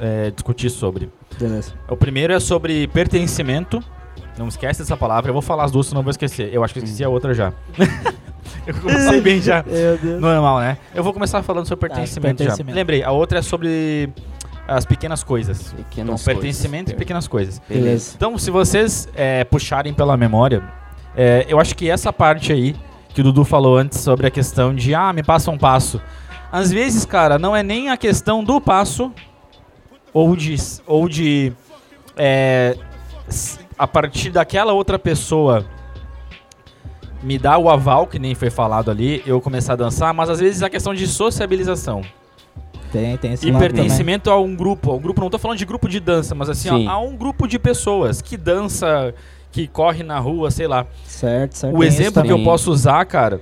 é, discutir sobre. Beleza. O primeiro é sobre pertencimento. Não esquece dessa palavra. Eu vou falar as duas, senão eu vou esquecer. Eu acho que eu esqueci a outra já. eu comecei bem já. Meu Deus. Normal, né? Eu vou começar falando sobre Tá, pertencimento, pertencimento. já. Lembrei, a outra é sobre as pequenas coisas. Pequenas então, coisas. pertencimento e pequenas coisas. Beleza. Então, se vocês é, puxarem pela memória, é, eu acho que essa parte aí que o Dudu falou antes sobre a questão de, ah, me passa um passo. Às vezes, cara, não é nem a questão do passo ou de, ou de é, a partir daquela outra pessoa me dar o aval, que nem foi falado ali, eu começar a dançar, mas às vezes é a questão de sociabilização. Tem, tem esse E lado também. pertencimento a um grupo. A um grupo, não tô falando de grupo de dança, mas assim, Sim. ó, a um grupo de pessoas que dança, que corre na rua, sei lá. Certo, certo. O exemplo que eu posso usar, cara,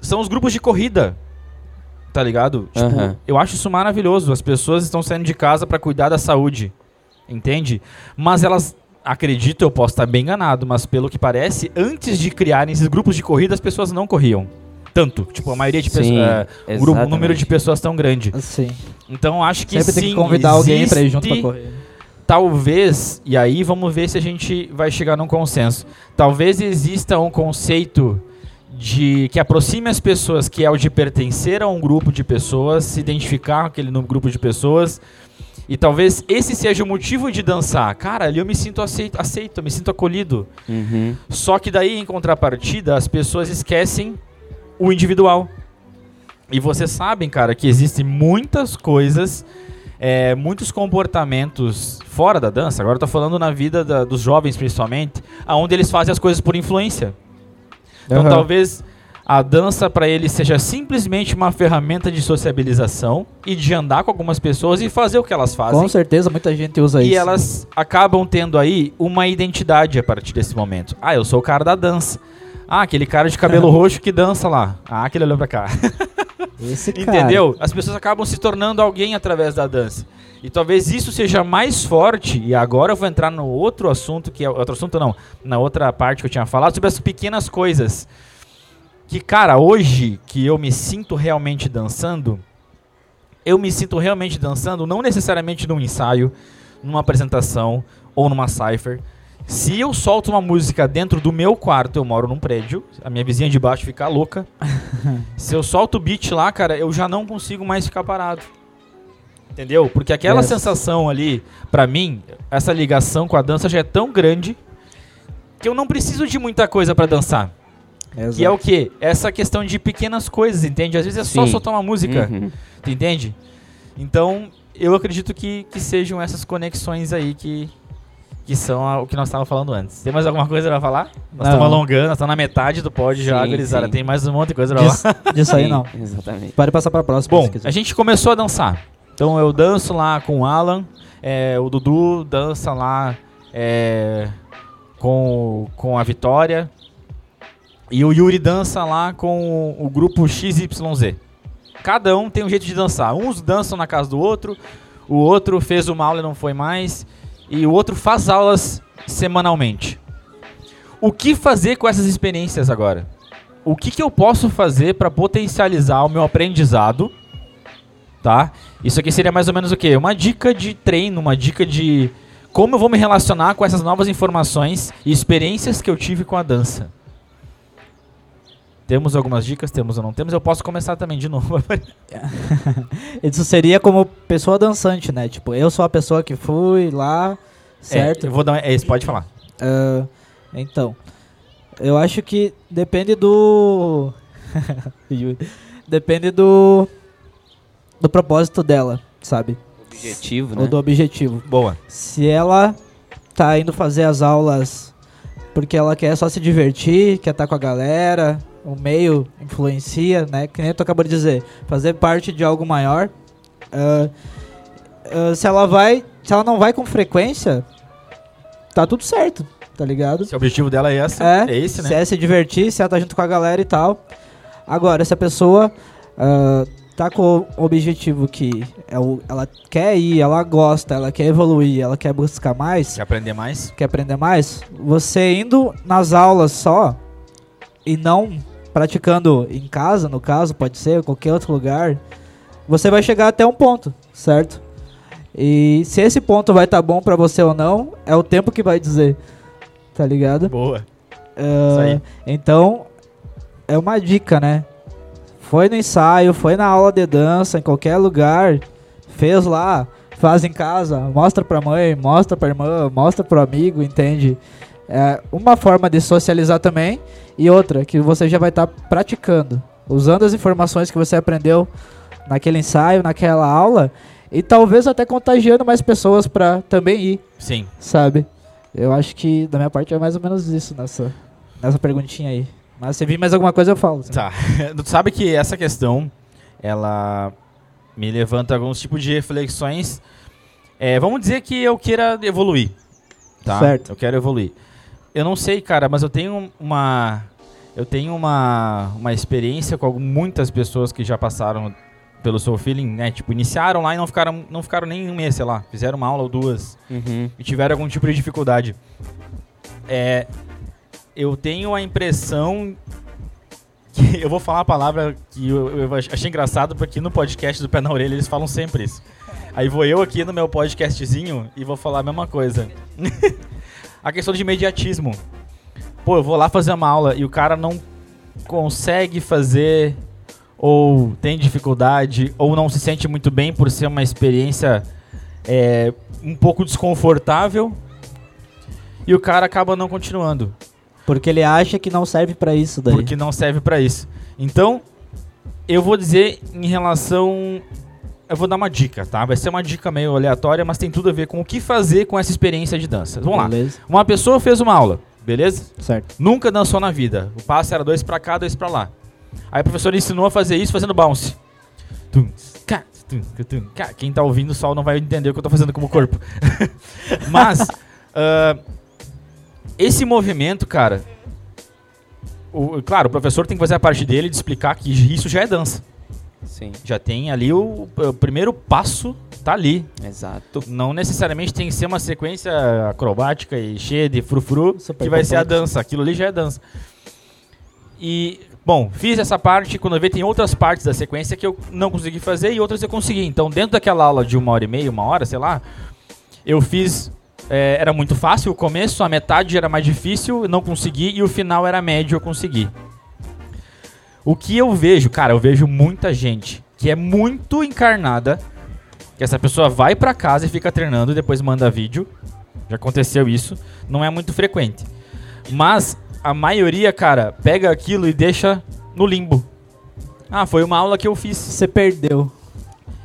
são os grupos de corrida. Tá ligado? Tipo, eu acho isso maravilhoso. As pessoas estão saindo de casa pra cuidar da saúde. Entende? Mas elas, acredito, eu posso estar bem enganado, mas pelo que parece, antes de criarem esses grupos de corrida, as pessoas não corriam. Tanto. Tipo, a maioria de pessoas. é, o número de pessoas tão grande. Sim. Então acho que Sempre sim, tem que convidar alguém pra ir junto pra correr. talvez, e aí vamos ver se a gente vai chegar num consenso. Talvez exista um conceito de que aproxime as pessoas, que é o de pertencer a um grupo de pessoas, se identificar com aquele grupo de pessoas. E talvez esse seja o motivo de dançar. Cara, ali eu me sinto aceito, aceito eu me sinto acolhido. Uhum. Só que daí, em contrapartida, as pessoas esquecem o individual. E vocês sabem, cara, que existem muitas coisas é, muitos comportamentos fora da dança, agora eu tô falando na vida da- dos jovens principalmente, aonde eles fazem as coisas por influência. Então Aham. talvez a dança para eles seja simplesmente uma ferramenta de sociabilização e de andar com algumas pessoas e fazer o que elas fazem. Com certeza muita gente usa E isso. elas acabam tendo aí uma identidade a partir desse momento. Ah, eu sou o cara da dança. Ah, aquele cara de cabelo roxo que dança lá. Ah, aquele olhou pra cá. Esse cara. Entendeu? As pessoas acabam se tornando alguém através da dança. E talvez isso seja mais forte. E agora eu vou entrar no outro assunto, que é outro assunto não, na outra parte que eu tinha falado, sobre as pequenas coisas. Que, cara, hoje que eu me sinto realmente dançando, eu me sinto realmente dançando, não necessariamente num ensaio, numa apresentação ou numa cipher. Se eu solto uma música dentro do meu quarto, eu moro num prédio, a minha vizinha de baixo fica louca. Se eu solto o beat lá, cara, eu já não consigo mais ficar parado. Entendeu? Porque aquela Yes. sensação ali, pra mim, essa ligação com a dança já é tão grande que eu não preciso de muita coisa pra dançar. Que é o quê? Essa questão de pequenas coisas, entende? Às vezes é só Sim. soltar uma música. Uhum. Entende? Então, eu acredito que, que sejam essas conexões aí que, que são a- o que nós estávamos falando antes. Tem mais alguma coisa pra falar? Nós estamos alongando, nós estamos na metade do pod já, gurizada. Tem mais um monte de coisa pra falar. Disso, aí não. Exatamente. Pode passar pra próxima. Bom, a gente começou a dançar. Então eu danço lá com o Alan, é, o Dudu dança lá é, com, com a Vitória. E o Yuri dança lá com o grupo XYZ. Cada um tem um jeito de dançar. Uns dançam na casa do outro, o outro fez uma aula e não foi mais, e o outro faz aulas semanalmente. O que fazer com essas experiências agora? O que, que eu posso fazer para potencializar o meu aprendizado? Tá? Isso aqui seria mais ou menos o quê? Uma dica de treino, uma dica de como eu vou me relacionar com essas novas informações e experiências que eu tive com a dança. Temos algumas dicas, temos ou não temos? Eu posso começar também de novo. Isso seria como pessoa dançante, né? Tipo, eu sou a pessoa que fui lá, certo? É, eu vou dar, é isso, pode falar. Ah, então, eu acho que depende do. depende do. do propósito dela, sabe? Objetivo, né? Ou do objetivo. Boa. Se ela tá indo fazer as aulas porque ela quer só se divertir, quer estar com a galera, o meio influencia, né? Que nem tu acabou de dizer, fazer parte de algo maior. ah, ah, se ela vai, se ela não vai com frequência, tá tudo certo, tá ligado? Se o objetivo dela é esse, É, é esse, Se né? é se divertir, se ela tá junto com a galera e tal. Agora, se a pessoa ah, tá com o objetivo que é ela quer ir, ela gosta, ela quer evoluir, ela quer buscar mais, Quer aprender mais? quer aprender mais, você indo nas aulas só e não praticando em casa, no caso, pode ser, qualquer outro lugar, você vai chegar até um ponto, certo? E se esse ponto vai estar bom pra você ou não, é o tempo que vai dizer, tá ligado? Boa. Isso aí. Então, é uma dica, né? Foi no ensaio, foi na aula de dança, em qualquer lugar, fez lá, faz em casa, mostra pra mãe, mostra pra irmã, mostra pro amigo, entende? É uma forma de socializar também, e outra, que você já vai estar praticando, usando as informações que você aprendeu naquele ensaio, naquela aula, e talvez até contagiando mais pessoas pra também ir Sim. sabe? Eu acho que da minha parte é mais ou menos isso nessa, nessa perguntinha aí. Mas se vir mais alguma coisa eu falo. assim. Tá. tu sabe que essa questão, ela me levanta alguns tipos de reflexões. É, vamos dizer que eu queira evoluir. Tá? Certo. Eu quero evoluir. Eu não sei, cara, mas eu tenho uma. Eu tenho uma, uma experiência com muitas pessoas que já passaram pelo Soul Feeling, né? Tipo, iniciaram lá e não ficaram, não ficaram nem um mês, sei lá. Fizeram uma aula ou duas Uhum. e tiveram algum tipo de dificuldade. É, eu tenho a impressão que eu vou falar uma palavra que eu, eu achei engraçado porque no podcast do Pé na Orelha eles falam sempre isso. Aí vou eu aqui no meu podcastzinho e vou falar a mesma coisa. a questão de imediatismo. Pô, eu vou lá fazer uma aula e o cara não consegue fazer ou tem dificuldade ou não se sente muito bem por ser uma experiência é, um pouco desconfortável e o cara acaba não continuando Porque ele acha que não serve pra isso daí. porque não serve pra isso. Então, eu vou dizer em relação eu vou dar uma dica, tá? Vai ser uma dica meio aleatória, mas tem tudo a ver com o que fazer com essa experiência de dança. Vamos lá. Beleza? Uma pessoa fez uma aula, beleza? Certo. Nunca dançou na vida. O passo era dois pra cá, dois pra lá. Aí a professora ensinou a fazer isso fazendo bounce. Tum, cá, tum, tum, cá. Quem tá ouvindo só não vai entender o que eu tô fazendo com o corpo. Mas, ah, esse movimento, cara. o- claro, o professor tem que fazer a parte dele de explicar que isso já é dança. Sim, Já tem ali o, o primeiro passo, tá ali. exato. Não necessariamente tem que ser uma sequência acrobática e cheia de frufru que vai ser a dança. Aquilo ali já é dança. E, bom, fiz essa parte. Quando eu vi, tem outras partes da sequência que eu não consegui fazer e outras eu consegui. Então, dentro daquela aula de uma hora e meia, uma hora, sei lá, eu fiz. é, era muito fácil o começo, a metade era mais difícil, não consegui, e o final era médio, eu consegui. O que eu vejo, cara, eu vejo muita gente que é muito encarnada, que essa pessoa vai pra casa e fica treinando e depois manda vídeo. Já aconteceu isso, não é muito frequente. Mas a maioria, cara, pega aquilo e deixa no limbo. Ah, foi uma aula que eu fiz. Você perdeu.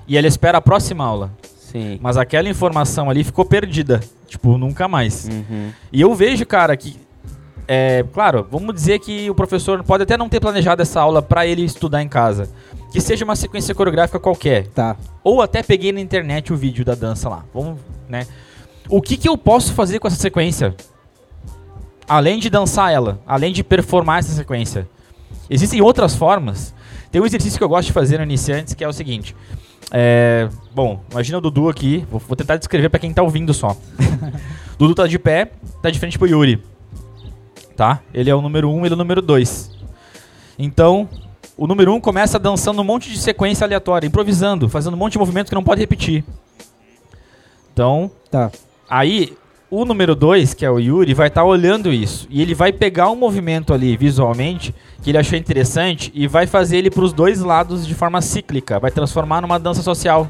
E ela espera a próxima aula. Sim. Mas aquela informação ali ficou perdida. Tipo, nunca mais. Uhum. E eu vejo, cara, que. É, claro, vamos dizer que o professor pode até não ter planejado essa aula pra ele estudar em casa. Que seja uma sequência coreográfica qualquer. Tá. Ou até peguei na internet o vídeo da dança lá. Vamos, né? O que, que eu posso fazer com essa sequência? Além de dançar ela, além de performar essa sequência. Existem outras formas. Tem um exercício que eu gosto de fazer no iniciantes, que é o seguinte. É, bom, imagina o Dudu aqui. Vou, vou tentar descrever pra quem tá ouvindo só. Dudu tá de pé, tá de frente pro Yuri. Tá? Ele é o número 1 um, ele é o número 2. Então, o número 1 um começa dançando um monte de sequência aleatória, improvisando, fazendo um monte de movimento que não pode repetir. Então, Tá. aí o número 2, que é o Yuri, vai estar olhando isso. E ele vai pegar um movimento ali visualmente que ele achou interessante e vai fazer ele para os dois lados de forma cíclica, vai transformar numa dança social.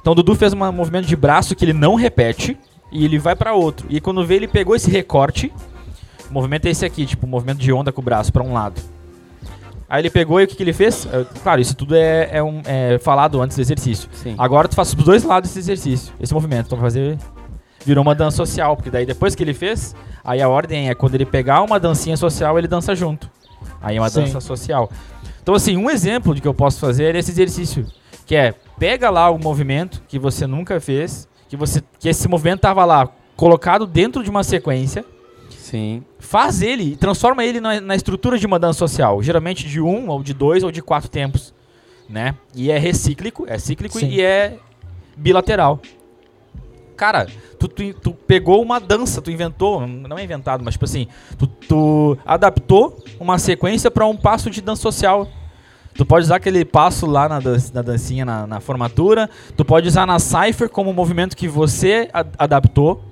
Então o Dudu fez um movimento de braço que ele não repete e ele vai para outro. E quando vê, ele pegou esse recorte. O movimento é esse aqui, tipo, movimento de onda com o braço para um lado. Aí ele pegou e o que, que ele fez? É, Claro, isso tudo é, é um- é falado antes do exercício. Sim. Agora tu faz os dois lados desse exercício, esse movimento. Então fazer. Virou uma dança social, porque daí depois que ele fez, aí a ordem é quando ele pegar uma dancinha social, ele dança junto. Aí é uma Sim. dança social. Então, assim, um exemplo de que eu posso fazer é esse exercício. Que é, pega lá o movimento que você nunca fez, que, você, que esse movimento tava lá colocado dentro de uma sequência, Sim. faz ele transforma ele na, na estrutura de uma dança social, geralmente de um ou de dois ou de quatro tempos, né? E é recíclico, é cíclico Sim. e é bilateral. Cara, tu, tu, tu pegou uma dança, tu inventou, não é inventado, mas tipo assim, tu, tu adaptou uma sequência para um passo de dança social. Tu pode usar aquele passo lá na, dan- na dancinha, na, na formatura. Tu pode usar na Cypher como um movimento que você a- adaptou.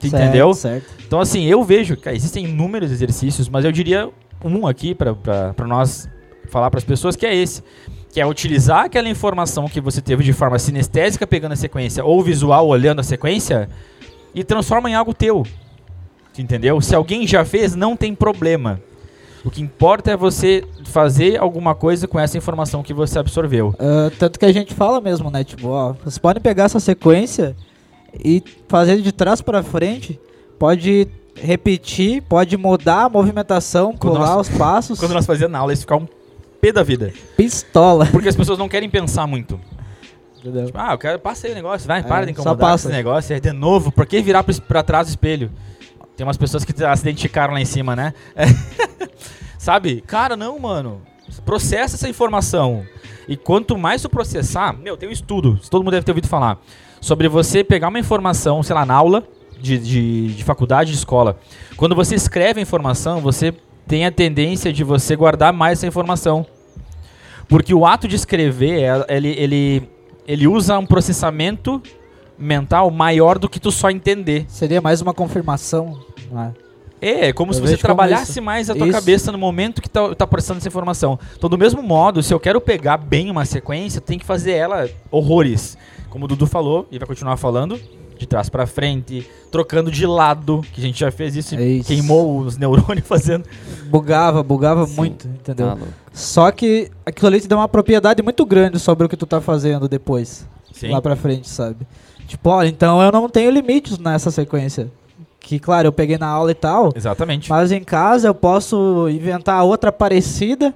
Certo, entendeu? Certo. Então, assim, eu vejo, cara, existem inúmeros exercícios, mas eu diria um aqui pra nós falar para as pessoas que é esse. Que é utilizar aquela informação que você teve de forma sinestésica pegando a sequência ou visual olhando a sequência e transforma em algo teu. Entendeu? Se alguém já fez, não tem problema. O que importa é você fazer alguma coisa com essa informação que você absorveu. Ah, tanto que a gente fala mesmo, né? Tipo, ó, vocês podem pegar essa sequência e fazer de trás pra frente. Pode repetir, pode mudar a movimentação, Quando pular nós- os passos. Quando nós fazíamos na aula, isso ficar um pé da vida. Pistola. Porque as pessoas não querem pensar muito. Entendeu? Tipo, ah, eu quero, passa aí o negócio, vai, É, para de só incomodar com passa. esse negócio. É de novo, por que virar pra, pra trás do espelho? Tem umas pessoas que se identificaram lá em cima, né? Sabe? Cara, não, mano. Processa essa informação. E quanto mais tu processar, meu, tem um estudo, todo mundo deve ter ouvido falar, sobre você pegar uma informação, sei lá, na aula de, de, de faculdade, de escola. Quando você escreve a informação, você tem a tendência de você guardar mais essa informação. Porque o ato de escrever, é- ele, ele, ele usa um processamento mental maior do que tu só entender. Seria mais uma confirmação. É, é como Eu se você trabalhasse mais a tua Isso. cabeça no momento que tá, tá processando essa informação. Então, do mesmo modo, se eu quero pegar bem uma sequência, tem que fazer ela horrores. Como o Dudu falou, e vai continuar falando, de trás pra frente, trocando de lado, que a gente já fez isso, É e isso. queimou os neurônios fazendo. Bugava, bugava Sim. muito, entendeu? Tá. Só que aquilo ali te dá uma propriedade muito grande sobre o que tu tá fazendo depois. Sim. Lá pra frente, sabe? Tipo, olha, então eu não tenho limites nessa sequência. Que, claro, eu peguei na aula e tal, Exatamente. mas em casa eu posso inventar outra parecida.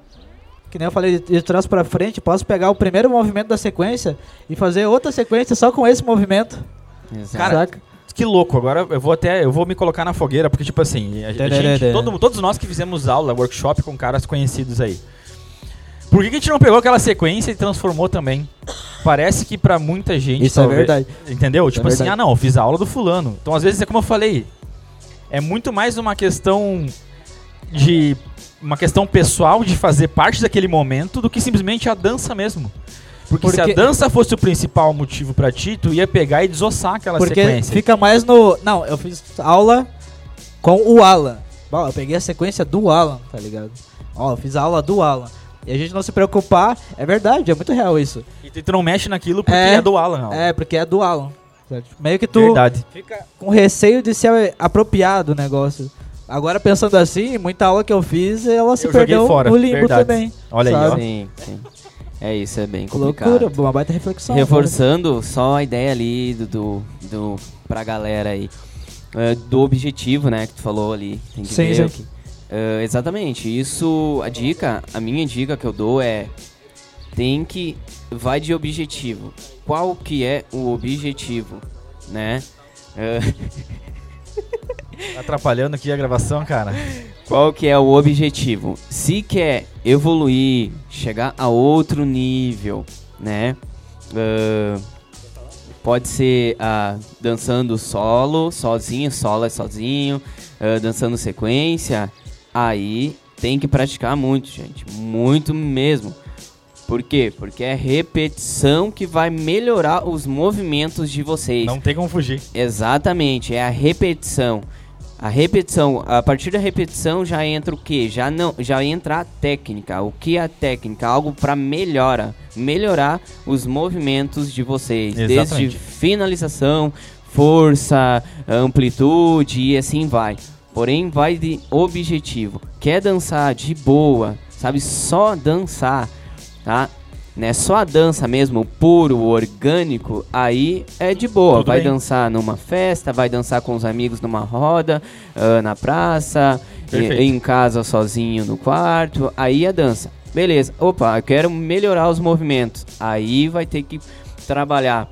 Que nem eu falei de, trás pra frente, posso pegar o primeiro movimento da sequência e fazer outra sequência só com esse movimento. Exato. Cara, saca? Que louco, agora eu vou até, eu vou me colocar na fogueira, porque tipo assim, a, a gente, todo- todos nós que fizemos aula, workshop com caras conhecidos aí. Por que, que a gente não pegou aquela sequência e transformou também? Parece que pra muita gente. Isso é talvez- verdade. Entendeu? Isso tipo é assim, verdade. ah não, eu fiz a aula do fulano. Então às vezes é como eu falei, é muito mais uma questão de uma questão pessoal de fazer parte daquele momento do que simplesmente a dança mesmo. Porque, se a Porque- dança fosse o principal motivo pra ti, tu ia pegar e desossar aquela Porque sequência. fica mais no. Não, eu fiz aula com o Alan. Bom, eu peguei a sequência do Alan, tá ligado? Ó, eu fiz a aula do Alan. E a gente não se preocupar, é verdade, é muito real isso. E tu não mexe naquilo porque É. é, do Alan. não. É, porque é do Alan. Sabe? Meio que tu Verdade. fica com receio de ser apropriado o negócio. Agora pensando assim, muita aula que eu fiz, ela se Eu perdeu fora, no limbo verdade. também. Olha aí, ó. sabe? Sim, sim. É isso, é bem complicado. Loucura, uma baita reflexão. Reforçando só a ideia ali do, do, do pra galera aí. é, do objetivo, né, que tu falou ali. Tem que Sim, ver sim. é, exatamente. Isso, a dica, a minha dica que eu dou é tem que vai de objetivo. Qual que é o objetivo, né? Tá atrapalhando aqui a gravação, cara. Qual que é o objetivo? Se quer evoluir, chegar a outro nível, né? Ah, pode ser ah, dançando solo, sozinho, solo é sozinho, ah, dançando sequência. Aí tem que praticar muito, gente. Muito mesmo. Por quê? Porque é repetição que vai melhorar os movimentos de vocês. Não tem como fugir. Exatamente, é a repetição. A repetição, a partir da repetição já entra o que? Já não, já entra a técnica. O que é a técnica? Algo para melhora, melhorar os movimentos de vocês, desde Exatamente. finalização, força, amplitude e assim vai. Porém, vai de objetivo. Quer dançar de boa, sabe? Só dançar, tá? Né? Só a dança mesmo, puro, orgânico, aí é de boa. Tudo vai bem. dançar numa festa, vai dançar com os amigos numa roda, ah, na praça, e- em casa sozinho no quarto, aí é dança. Beleza, opa, eu quero melhorar os movimentos. Aí vai ter que trabalhar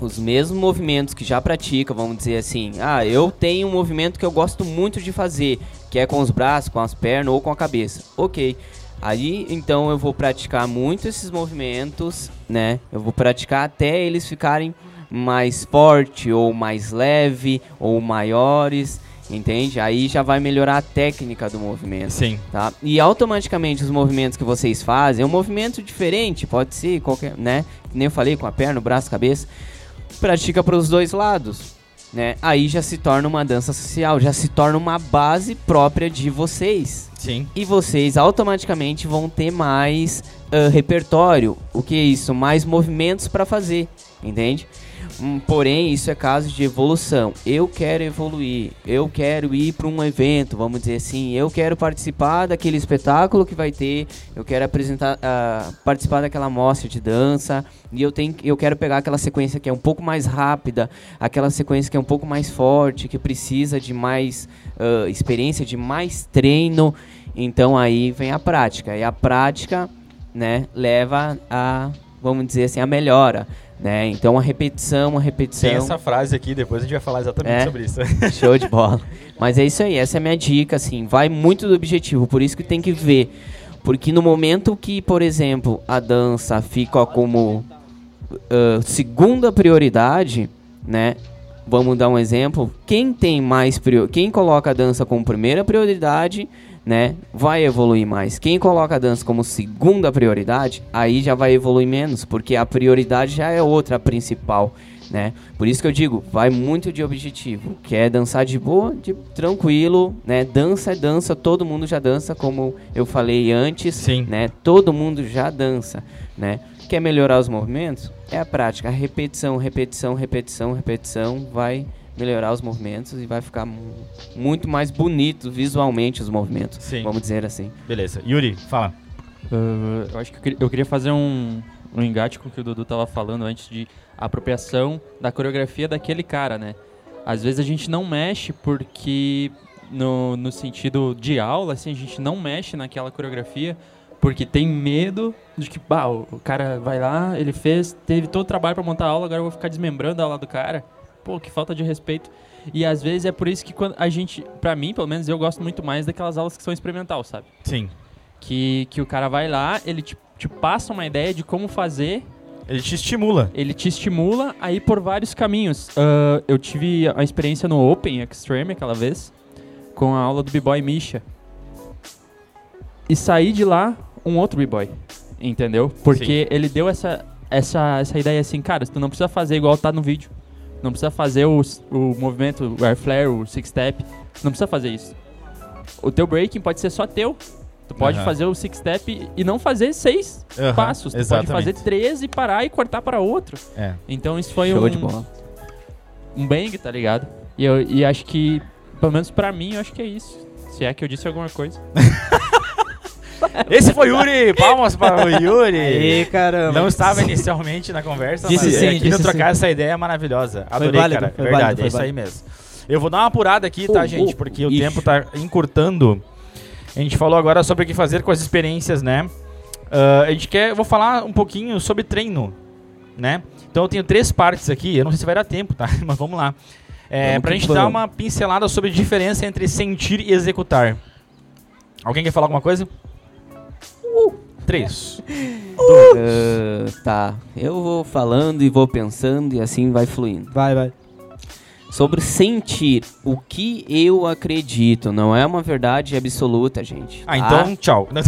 os mesmos movimentos que já pratica, vamos dizer assim. Ah, eu tenho um movimento que eu gosto muito de fazer, que é com os braços, com as pernas ou com a cabeça. Ok. Aí então eu vou praticar muito esses movimentos, né? Eu vou praticar até eles ficarem mais forte ou mais leve ou maiores, entende? Aí já vai melhorar a técnica do movimento Sim. tá? E automaticamente os movimentos que vocês fazem, é um movimento diferente, pode ser qualquer, né? Nem eu falei, com a perna, o braço, cabeça. Pratica para os dois lados, né? Aí já se torna uma dança social, já se torna uma base própria de vocês. Sim. E vocês automaticamente vão ter mais ah, repertório. O que é isso? Mais movimentos para fazer, entende? Hum, porém, isso é caso de evolução. Eu quero evoluir, eu quero ir para um evento, vamos dizer assim, eu quero participar daquele espetáculo que vai ter, eu quero apresentar, ah, participar daquela mostra de dança e eu tenho, eu quero pegar aquela sequência que é um pouco mais rápida, aquela sequência que é um pouco mais forte, que precisa de mais ah, experiência, de mais treino. Então aí vem a prática e a prática, né, leva a, vamos dizer assim, a melhora. Né? Então a repetição, a repetição. Tem essa frase aqui, depois a gente vai falar exatamente É. sobre isso. Show de bola. Mas é isso aí, essa é a minha dica, assim, vai muito do objetivo, por isso que tem que ver. Porque no momento que, por exemplo, a dança fica como ah, segunda prioridade, né? Vamos dar um exemplo. Quem tem mais prior... quem coloca a dança como primeira prioridade, né, vai evoluir mais. Quem coloca a dança como segunda prioridade, aí já vai evoluir menos, porque a prioridade já é outra, a principal, né? Por isso que eu digo, vai muito de objetivo. Quer dançar de boa, de tranquilo, né? Dança é dança, todo mundo já dança, como eu falei antes, Sim. né? Todo mundo já dança, né? quer melhorar os movimentos, é a prática. A repetição, repetição, repetição, repetição vai melhorar os movimentos e vai ficar mu- muito mais bonito visualmente os movimentos. Sim. Vamos dizer assim. Beleza. Yuri, fala. Uh, eu acho que eu queria, eu queria fazer um, um engate com o que o Dudu tava falando antes de apropriação da coreografia daquele cara, né? Às vezes a gente não mexe porque, no, no sentido de aula, assim, a gente não mexe naquela coreografia porque tem medo de que, bah, o cara vai lá, ele fez, teve todo o trabalho pra montar a aula, agora eu vou ficar desmembrando a aula do cara. Pô, que falta de respeito. E às vezes é por isso que quando a gente, pra mim, pelo menos, eu gosto muito mais daquelas aulas que são experimental, sabe? Sim. que, que o cara vai lá, ele te, te passa uma ideia de como fazer, Ele te estimula. ele te estimula a ir por vários caminhos. Ah, eu tive a experiência no Open Extreme aquela vez, com a aula do B-Boy Misha. E saí de lá um outro B-Boy, entendeu? Porque ele deu essa, essa, essa ideia assim, cara, tu não precisa fazer igual tá no vídeo. Não precisa fazer o, o movimento, o air flare, o six step. Não precisa fazer isso. O teu breaking pode ser só teu. Tu pode Aham. fazer o six step e não fazer seis Aham, passos. Tu exatamente. pode fazer três e parar e cortar para outro. É. Então isso foi Show um, de bola. um bang, tá ligado? E, eu, e acho que, pelo menos pra mim, eu acho que é isso. Se é que eu disse alguma coisa. Esse foi Yuri. Palmas para o Yuri. Aí, caramba. Não estava inicialmente na conversa, Disse mas sim, aqui disse no trocar sim. essa ideia maravilhosa. Adorei, válido, cara. Verdade, válido, foi é isso aí válido. mesmo. Eu vou dar uma apurada aqui, tá, Oh, gente? oh, Porque o ixi. tempo tá encurtando. A gente falou agora sobre o que fazer com as experiências, né? Ah, a gente quer. Eu vou falar um pouquinho sobre treino, né? Então eu tenho três partes aqui. Eu não sei se vai dar tempo, tá? Mas vamos lá. É, Vamos pra gente dar uma pincelada sobre a diferença entre sentir e executar. Alguém quer falar alguma coisa? Três. Ah, tá. Eu vou falando e vou pensando e assim vai fluindo. Vai, vai. Sobre sentir o que eu acredito. Não é uma verdade absoluta, gente. Ah, tá? então tchau. Não,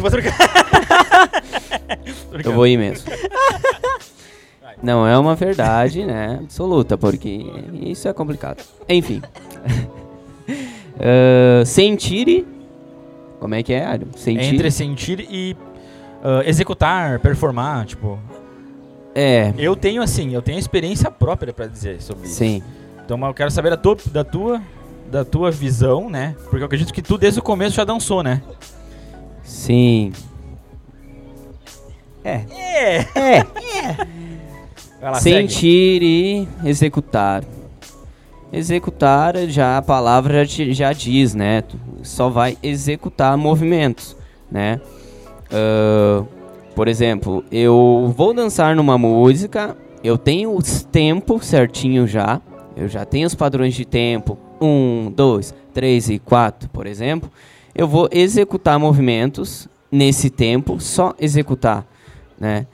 Eu vou ir mesmo. Não é uma verdade, né, absoluta, porque isso é complicado. Enfim. Ah, sentir e... Como é que é, Ario? Sentir... Entre sentir e ah, executar, performar, tipo. É, Eu tenho assim, eu tenho experiência própria pra dizer sobre isso. sim. Então eu quero saber da tua, da tua, da tua visão, né? Porque eu acredito que tu desde o começo já dançou, né? Sim. É. É. É, Vai lá, segue. sentir e executar. Executar, já a palavra já, te- já diz, né? Tu só vai executar movimentos, né? Ah, por exemplo, eu vou dançar numa música, eu tenho os tempos certinho já, eu já tenho os padrões de tempo, um, dois, três e quatro, por exemplo. Eu vou executar movimentos nesse tempo, só executar, né?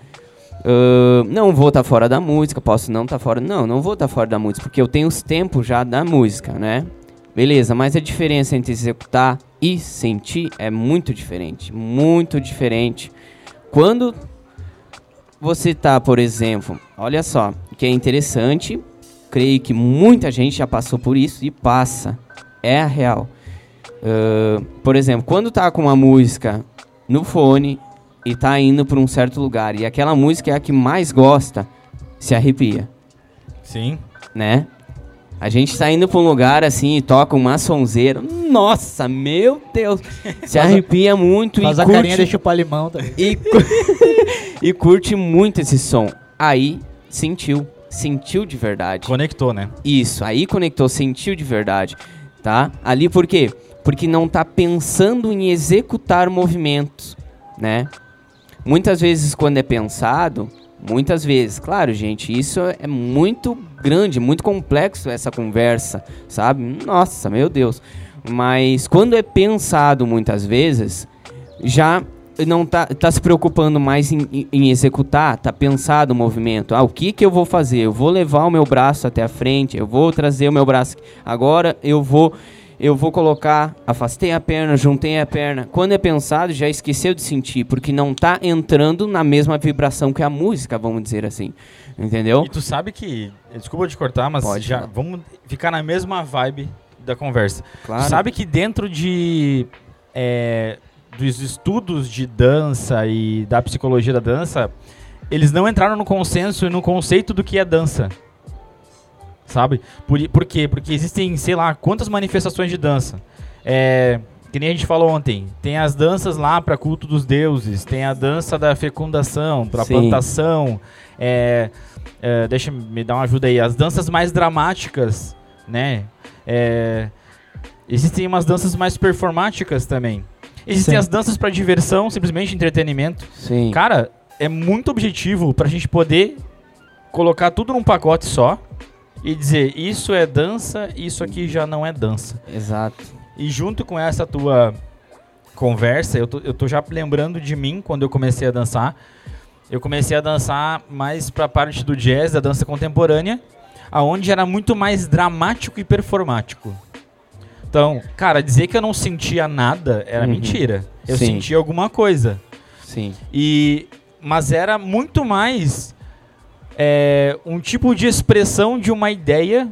Ah, não vou estar fora da música, posso não estar fora. Não, não vou estar fora da música, porque eu tenho os tempos já da música, né? Beleza, mas a diferença entre executar e sentir é muito diferente. Muito diferente. Quando você tá, por exemplo, olha só, que é interessante, creio que muita gente já passou por isso e passa. É a real. Ah, por exemplo, quando tá com uma música no fone e tá indo para um certo lugar e aquela música é a que mais gosta, se arrepia, Sim. né? A gente tá indo pra um lugar assim e toca uma sonzeira. Nossa, meu Deus! Se arrepia muito Faz e a curte, carinha de chupar limão também. e, cu- e curte muito esse som. Aí sentiu, sentiu de verdade. Conectou, né? Isso, aí conectou, sentiu de verdade, tá? Ali por quê? Porque não tá pensando em executar movimentos, né? Muitas vezes quando é pensado, muitas vezes, claro, gente, isso é muito grande, muito complexo essa conversa, sabe? Nossa, meu Deus. Mas quando é pensado muitas vezes, já não tá, tá se preocupando mais em, em- executar, tá pensado o movimento. Ah, o que que eu vou fazer? Eu vou levar o meu braço até a frente, eu vou trazer o meu braço. Agora eu vou eu vou colocar, afastei a perna, juntei a perna. Quando é pensado, já esqueceu de sentir, porque não tá entrando na mesma vibração que a música, vamos dizer assim. Entendeu? E tu sabe que. Desculpa te cortar, mas Pode já falar. vamos ficar na mesma vibe da conversa. Claro. Tu sabe que dentro de. é, dos estudos de dança e da psicologia da dança, eles não entraram no consenso e no conceito do que é dança. Sabe? Por, por quê? Porque existem, sei lá, quantas manifestações de dança. É, que nem a gente falou ontem, tem as danças lá para culto dos deuses, tem a dança da fecundação, para plantação, é, é, deixa me dar uma ajuda aí, as danças mais dramáticas, né? É, existem umas danças mais performáticas também. Existem Sim. as danças para diversão, simplesmente entretenimento. Sim. Cara, é muito objetivo pra gente poder colocar tudo num pacote só e dizer isso é dança, isso aqui já não é dança. Exato. E junto com essa tua conversa, eu tô, eu tô já lembrando de mim quando eu comecei a dançar. Eu comecei a dançar mais pra parte do jazz, da dança contemporânea, aonde era muito mais dramático e performático. Então, cara, dizer que eu não sentia nada era Uhum. mentira. Eu Sim. sentia alguma coisa. Sim. E mas era muito mais é, um tipo de expressão de uma ideia,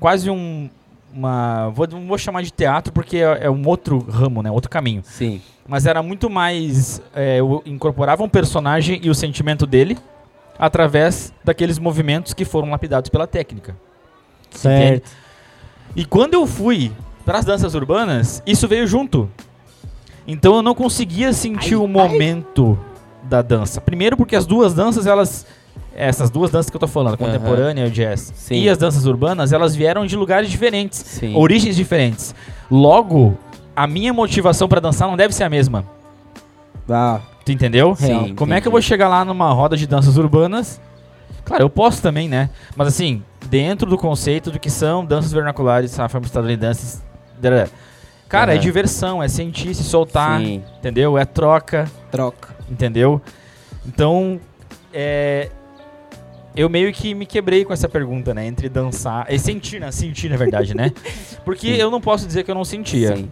quase um uma vou, não vou chamar de teatro porque é, é um outro ramo, né, outro caminho. Sim. Mas era muito mais é, eu incorporava um personagem e o sentimento dele através daqueles movimentos que foram lapidados pela técnica. Certo. E quando eu fui para as danças urbanas, isso veio junto. Então eu não conseguia sentir o momento da dança. Primeiro porque as duas danças, elas essas duas danças que eu tô falando, a contemporânea e o jazz, Sim. e as danças urbanas, elas vieram de lugares diferentes, Sim. origens diferentes. Logo, a minha motivação para dançar não deve ser a mesma. Ah, Tu entendeu? Sim, Como é que eu entendi. vou chegar lá numa roda de danças urbanas? Claro, eu posso também, né? Mas assim, dentro do conceito do que são danças vernaculares, afro-estadunidenses. dará. Cara, é Aham. diversão, é sentir, se soltar, Sim. entendeu? É troca, troca. entendeu? Então, é. Eu meio que me quebrei com essa pergunta, né? Entre dançar. E sentir, né? Sentir, na verdade, né? Porque Sim. eu não posso dizer que eu não sentia. Sim.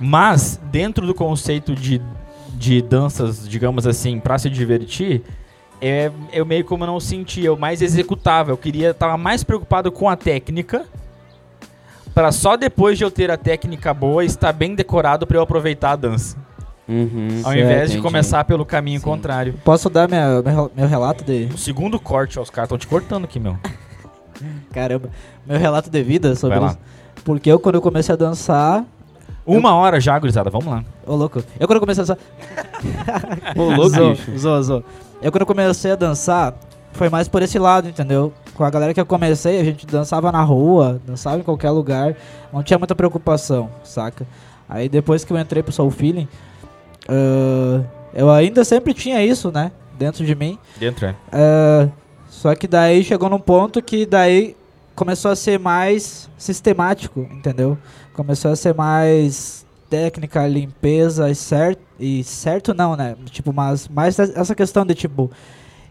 Mas, dentro do conceito de, de danças, digamos assim, pra se divertir, é, eu meio como não sentia, eu mais executava. Eu queria, tava mais preocupado com a técnica, para só depois de eu ter a técnica boa, estar bem decorado para eu aproveitar a dança. Uhum. Ao Certo, invés de entendi. começar pelo caminho Sim. contrário. Posso dar minha, meu, meu relato de. O segundo corte, ó, os caras estão te cortando aqui, meu. Caramba, meu relato de vida sobre isso. Porque eu, quando eu comecei a dançar. Uma hora já, gurizada, vamos lá. Ô, louco. Eu, quando eu comecei a dançar. Ô, louco, zô. Eu, quando eu comecei a dançar, foi mais por esse lado, entendeu? Com a galera que eu comecei, a gente dançava na rua, dançava em qualquer lugar, não tinha muita preocupação, saca? Aí depois que eu entrei pro Soul Feeling, ah, eu ainda sempre tinha isso, né? Dentro de mim. Dentro, é. Ah, só que daí chegou num ponto que daí começou a ser mais sistemático, entendeu? Começou a ser mais técnica, limpeza e certo. E certo não, né? Tipo, mas mais essa questão de tipo.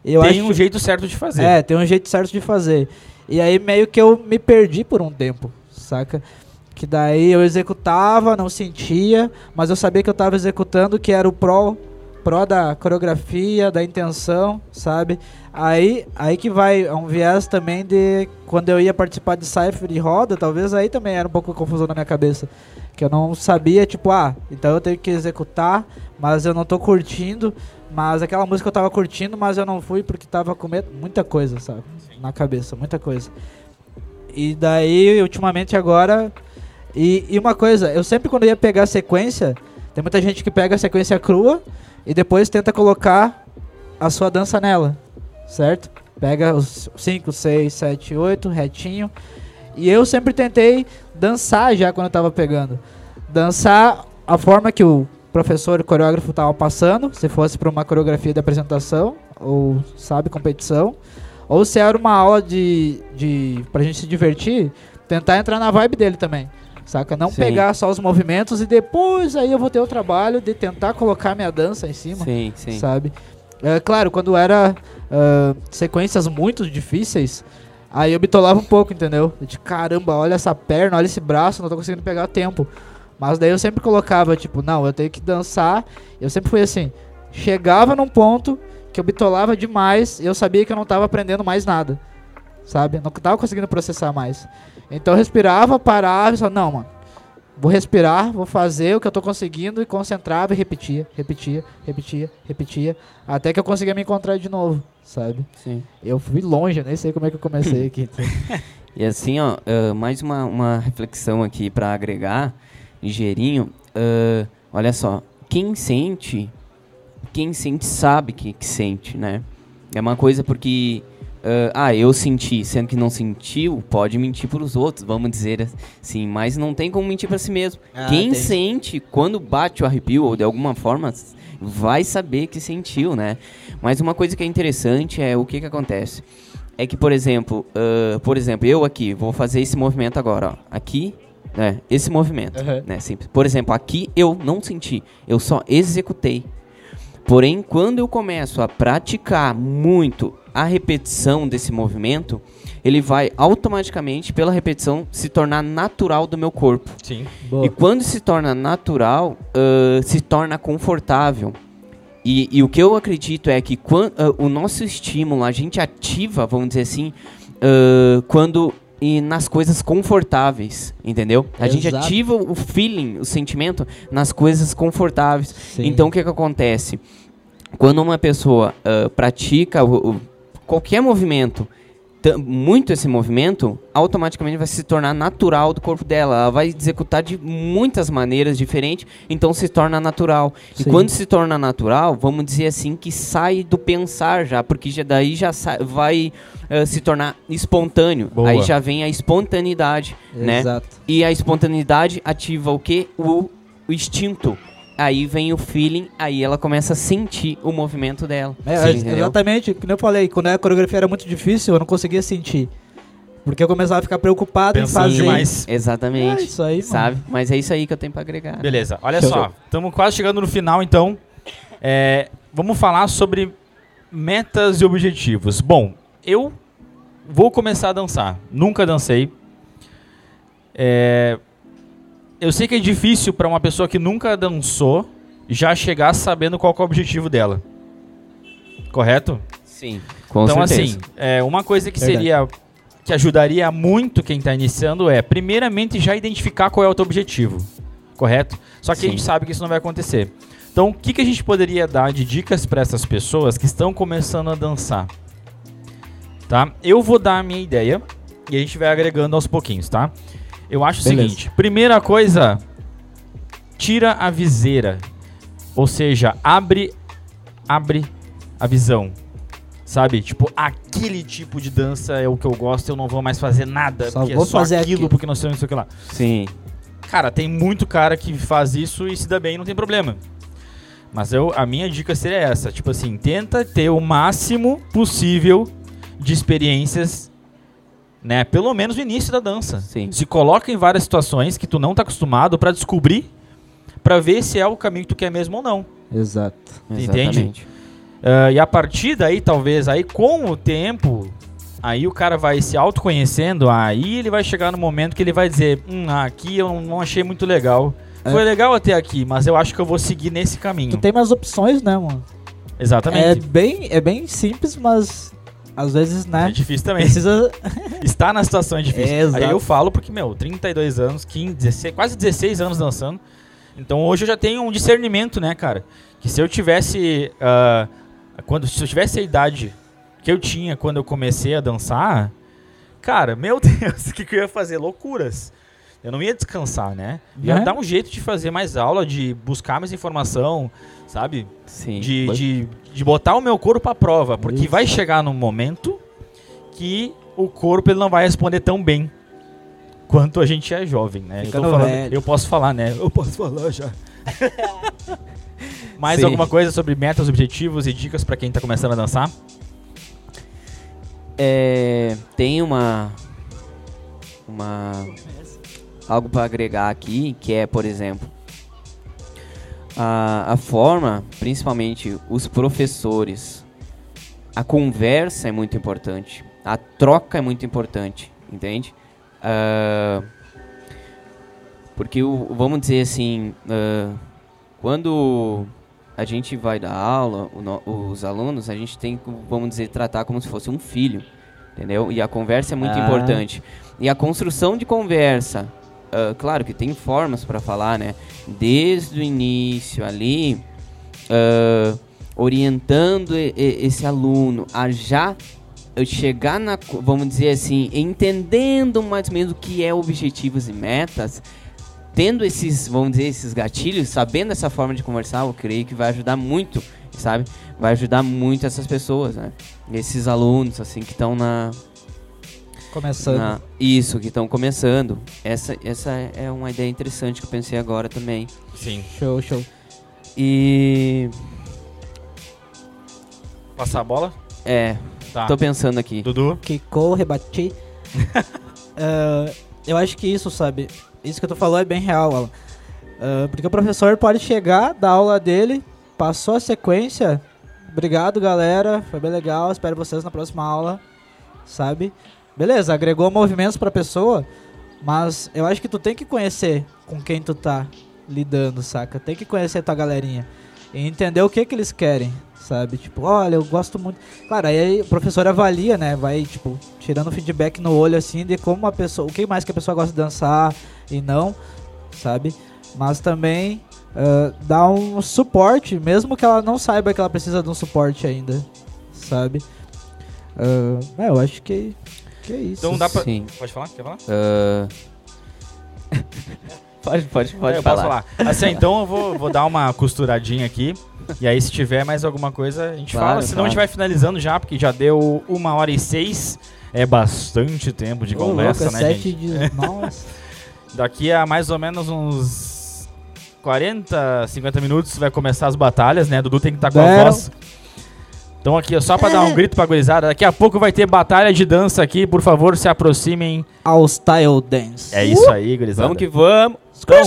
Eu Tem acho um jeito certo de fazer. é, tem um jeito certo de fazer. E aí meio que eu me perdi por um tempo, saca? Que daí eu executava, não sentia, mas eu sabia que eu tava executando que era o pró, pró da coreografia, da intenção, sabe? Aí, aí que vai, é um viés também de quando eu ia participar de Cypher e roda, talvez aí também era um pouco confusão na minha cabeça. Que eu não sabia, tipo, ah, então eu tenho que executar, mas eu não tô curtindo, mas aquela música eu tava curtindo, mas eu não fui porque tava com medo- muita coisa, sabe? Na cabeça, muita coisa. E daí, ultimamente agora. E, e uma coisa, eu sempre quando ia pegar a sequência, tem muita gente que pega a sequência crua e depois tenta colocar a sua dança nela, certo? Pega os 5, 6, 7, 8, retinho. E eu sempre tentei dançar já quando eu tava pegando. Dançar a forma que o professor e coreógrafo tava passando, se fosse para uma coreografia de apresentação ou sabe competição, ou se era uma aula de de pra gente se divertir, tentar entrar na vibe dele também. Saca? Não Sim. pegar só os movimentos e depois aí eu vou ter o trabalho de tentar colocar minha dança em cima Sim, sim. sabe? É, claro, quando era ah, sequências muito difíceis, aí eu bitolava um pouco, entendeu? De caramba, olha essa perna, olha esse braço, não tô conseguindo pegar tempo. Mas daí eu sempre colocava, tipo, não, eu tenho que dançar. Eu sempre fui assim, chegava num ponto que eu bitolava demais e eu sabia que eu não tava aprendendo mais nada. Sabe? Não tava conseguindo processar mais. Então eu respirava, parava e falava, não, mano. Vou respirar, vou fazer o que eu tô conseguindo e concentrava e repetia, repetia, repetia, repetia, até que eu conseguia me encontrar de novo, sabe? Sim. Eu fui longe, eu nem sei como é que eu comecei aqui. E assim, ó, ah, mais uma, uma reflexão aqui para agregar, ligeirinho. ah, olha só, quem sente, quem sente sabe que, que sente, né? É uma coisa porque, ah, ah, eu senti, sendo que não sentiu, pode mentir para os outros, vamos dizer assim, mas não tem como mentir para si mesmo. Ah, quem tem. sente, quando bate o arrepio, ou de alguma forma, vai saber que sentiu, né? Mas uma coisa que é interessante é o que que acontece é que, por exemplo, ah, por exemplo, eu aqui vou fazer esse movimento agora, ó. Aqui, né? Esse movimento, Uhum. né? Simples. Por exemplo, aqui eu não senti, eu só executei. Porém, quando eu começo a praticar muito a repetição desse movimento, ele vai automaticamente, pela repetição, se tornar natural do meu corpo. Sim. Boa. E quando se torna natural, ah, se torna confortável. E, e o que eu acredito é que quan- ah, o nosso estímulo, a gente ativa, vamos dizer assim, ah, quando e nas coisas confortáveis, entendeu? A gente Exato. ativa o feeling, o sentimento nas coisas confortáveis. Sim. Então o que, que acontece? Quando uma pessoa ah, pratica o- o- qualquer movimento, muito esse movimento, automaticamente vai se tornar natural do corpo dela. Ela vai executar de muitas maneiras diferentes, então se torna natural. E Sim. quando se torna natural, vamos dizer assim, que sai do pensar já, porque já, daí já sa- vai ah, se tornar espontâneo. Boa. Aí já vem a espontaneidade, né? Exato. E a espontaneidade ativa o quê? O, o instinto. Aí vem o feeling, aí ela começa a sentir o movimento dela. É, Sim, exatamente, como eu falei, quando a coreografia era muito difícil, eu não conseguia sentir. Porque eu começava a ficar preocupado Pensando em fazer. demais. Exatamente. É isso aí, mano. sabe? Mas é isso aí que eu tenho pra agregar. Beleza, olha Show. só, estamos quase chegando no final, então. É, vamos falar sobre metas e objetivos. Bom, eu vou começar a dançar. Nunca dancei. É, eu sei que é difícil para uma pessoa que nunca dançou já chegar sabendo qual que é o objetivo dela. Correto? Sim, com então, certeza. assim, é, uma coisa que Verdade. seria. que ajudaria muito quem está iniciando é, primeiramente, já identificar qual é o teu objetivo. Correto? Só que a Sim. gente sabe que isso não vai acontecer. Então, o que, que a gente poderia dar de dicas para essas pessoas que estão começando a dançar? Tá? Eu vou dar a minha ideia e a gente vai agregando aos pouquinhos, tá? Eu acho Beleza. o seguinte: primeira coisa, tira a viseira. Ou seja, abre abre a visão. Sabe? Tipo, aquele tipo de dança é o que eu gosto, eu não vou mais fazer nada, Só porque vou é só fazer aquilo, aquilo. porque não sei não sei o que lá. Sim. Cara, tem muito cara que faz isso e se dá bem, não tem problema. Mas eu, a minha dica seria essa, tipo assim, tenta ter o máximo possível de experiências, né, pelo menos no início da dança. Sim. Se coloca em várias situações que tu não tá acostumado pra descobrir, pra ver se é o caminho que tu quer mesmo ou não. Exato. Entende? Ah, e a partir daí, talvez, aí com o tempo, aí o cara vai se autoconhecendo, aí ele vai chegar no momento que ele vai dizer, hum, aqui eu não achei muito legal. É. Foi legal até aqui, mas eu acho que eu vou seguir nesse caminho. Tu tem mais opções, né, mano? É Exatamente. bem, é bem simples, mas às vezes, É, né? difícil também. Precisa. Estar na situação é difícil. É, exato. aí eu falo porque, meu, 32 anos, 15, 16, quase 16 anos dançando. Então hoje eu já tenho um discernimento, né, cara? Que se eu tivesse. ah, quando, se eu tivesse a idade que eu tinha quando eu comecei a dançar, cara, meu Deus, o que, que eu ia fazer? Loucuras. Eu não ia descansar, né? Ia Né? dar um jeito de fazer mais aula, de buscar mais informação, sabe? Sim. de, de, de botar o meu corpo à prova, porque Isso. vai chegar num momento que o corpo ele não vai responder tão bem quanto a gente é jovem, né? Eu, falando- eu posso falar, né? Eu posso falar já. Mais Sim. alguma coisa sobre metas, objetivos e dicas pra quem tá começando a dançar? É, tem uma uma algo para agregar aqui que é por exemplo a, a forma principalmente os professores a conversa é muito importante a troca é muito importante entende Ah, porque o, vamos dizer assim ah, quando a gente vai dar aula, o os alunos, a gente tem que, vamos dizer, tratar como se fosse um filho, entendeu? E a conversa é muito Ah. importante. E a construção de conversa ah, claro que tem formas para falar, né? Desde o início ali, ah, orientando e- e- esse aluno a já chegar na, vamos dizer assim, entendendo mais ou menos o que é objetivos e metas, tendo esses, vamos dizer, esses gatilhos, sabendo essa forma de conversar, eu creio que vai ajudar muito, sabe? Vai ajudar muito essas pessoas, né? Esses alunos, assim, que estão na, Começando. na- Isso, que estão começando. Essa, essa é uma ideia interessante que eu pensei agora também. Sim. Show, show. E. Passar a bola? É, Tá. tô pensando aqui. Dudu? Kiko, rebati. Ah, eu acho que isso, sabe? Isso que tu falou é bem real, Alan. Ah, porque o professor pode chegar, dar aula dele, passou a sequência. Obrigado, galera. Foi bem legal. Espero vocês na próxima aula. Sabe? Beleza, agregou movimentos pra pessoa. Mas eu acho que tu tem que conhecer com quem tu tá lidando, saca? Tem que conhecer tua galerinha. E entender o que que eles querem, sabe? Tipo, olha, eu gosto muito. Claro, aí o professor avalia, né? Vai, tipo, tirando feedback no olho, assim, de como a pessoa. O que mais que a pessoa gosta de dançar e não, sabe? Mas também ah, dá um suporte, mesmo que ela não saiba que ela precisa de um suporte ainda, sabe? Ah, é, eu acho que, que isso. Então dá pra. Sim. Pode falar? Quer falar? Ah, pode, pode, pode É, eu falar. posso falar. Assim, então eu vou, vou dar uma costuradinha aqui. E aí, se tiver mais alguma coisa, a gente Claro, fala. Senão a gente claro. vai finalizando já, porque já deu uma hora e seis. É bastante tempo de Ô, conversa, louco, é né, sete gente? de- Nossa. Daqui a mais ou menos uns 40, 50 minutos vai começar as batalhas, né? Dudu tem que estar com a Deram. voz. Então aqui, ó, só pra dar um grito pra gurizada, daqui a pouco vai ter batalha de dança aqui, por favor, se aproximem. Ao Style Dance. É isso aí, gurizada. Vamos que vamos. Então,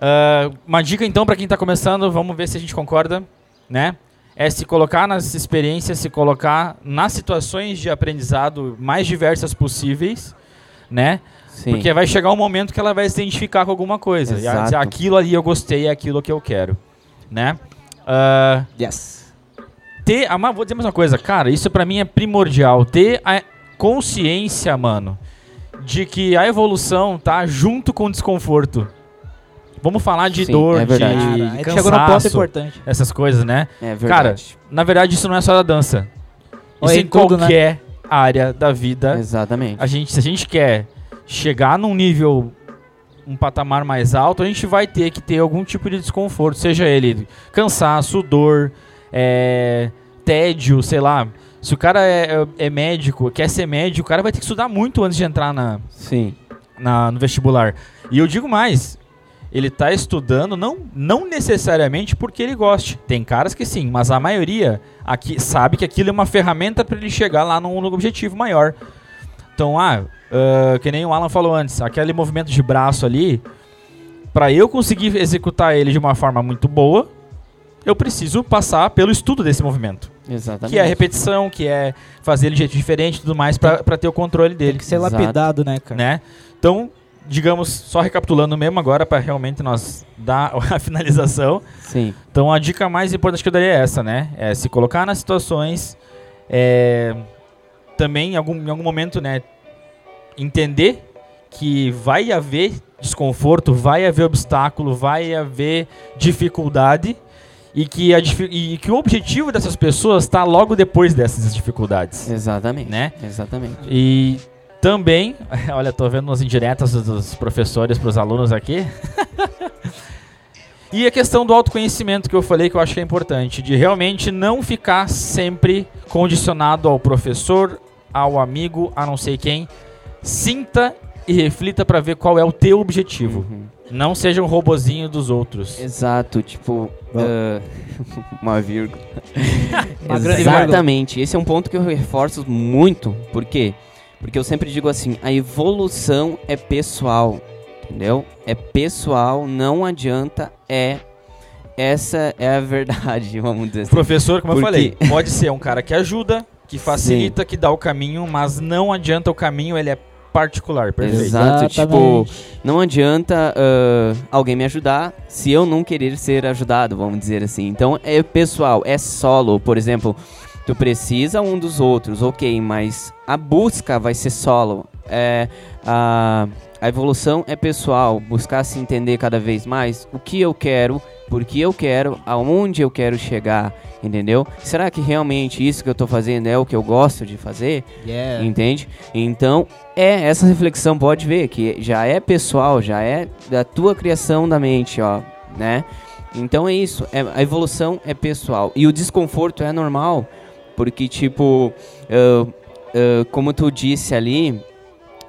ah, uma dica então pra quem tá começando, vamos ver se a gente concorda, né? É se colocar nas experiências, se colocar nas situações de aprendizado mais diversas possíveis, né? Sim. Porque vai chegar um momento que ela vai se identificar com alguma coisa. E ela dizer, Exato. aquilo ali eu gostei, é aquilo que eu quero, né? Ah, Yes. Ter, mas vou dizer mais uma coisa, cara, isso pra mim é primordial. Ter a consciência, mano, de que a evolução tá junto com o desconforto. Vamos falar de Sim, dor, é verdade. de Cara, a gente chegou ponto cansaço, importante. essas coisas, né? É verdade. Na verdade, isso não é só da dança. Isso em em tudo, né? qualquer área da vida. Exatamente. A gente, se a gente quer chegar num nível, um patamar mais alto, a gente vai ter que ter algum tipo de desconforto, seja ele cansaço, dor, é, tédio, sei lá. Se o cara é, é médico, quer ser médico, o cara vai ter que estudar muito antes de entrar na, Sim. na- no vestibular. E eu digo mais, ele tá estudando não, não necessariamente porque ele goste. Tem caras que sim, mas a maioria aqui sabe que aquilo é uma ferramenta para ele chegar lá num, objetivo maior. Então, ah, ah, que nem o Alan falou antes, aquele movimento de braço ali, para eu conseguir executar ele de uma forma muito boa, eu preciso passar pelo estudo desse movimento. Exatamente. Que é a repetição, que é fazer ele de jeito diferente e tudo mais para ter o controle dele Tem que ser Exato. lapidado, né, cara? né? Então, digamos, só recapitulando mesmo agora para realmente nós dar a finalização. Sim. Então, a dica mais importante que eu daria é essa, né? É se colocar nas situações, é, também em algum, em algum momento, né? Entender que vai haver desconforto, vai haver obstáculo, vai haver dificuldade e que, a, e que o objetivo dessas pessoas está logo depois dessas dificuldades, Exatamente. né? Exatamente. E também, olha, tô vendo umas indiretas dos- dos professores para os alunos aqui. e a questão do autoconhecimento que eu falei que eu acho que é importante, de realmente não ficar sempre condicionado ao professor, ao amigo, a não sei quem. Sinta e reflita para ver qual é o teu objetivo. Uhum. Não seja um robozinho dos outros. Exato, tipo. Ah, uma vírgula. Uma vírgula. Exatamente. Esse é um ponto que eu reforço muito. Por quê? Porque eu sempre digo assim: a evolução é pessoal. Entendeu? É pessoal, não adianta, é. Essa é a verdade, vamos dizer O assim. professor, como eu Por falei, pode ser um cara que ajuda, que facilita, que dá o caminho, mas não adianta o caminho, ele é particular, perfeito. Exato, tipo, não adianta ah, alguém me ajudar se eu não querer ser ajudado, vamos dizer assim. Então é pessoal, é solo. Por exemplo, tu precisa um dos outros, ok, mas a busca vai ser solo. É, a, a evolução é pessoal, buscar se entender cada vez mais o que eu quero, por que eu quero, aonde eu quero chegar, entendeu? Será que realmente isso que eu tô fazendo é o que eu gosto de fazer? Yeah. Entende? Então, é essa reflexão pode ver que já é pessoal, já é da tua criação da mente, ó, né? Então é isso, é, a evolução é pessoal e o desconforto é normal, porque tipo, ah, ah, como tu disse ali,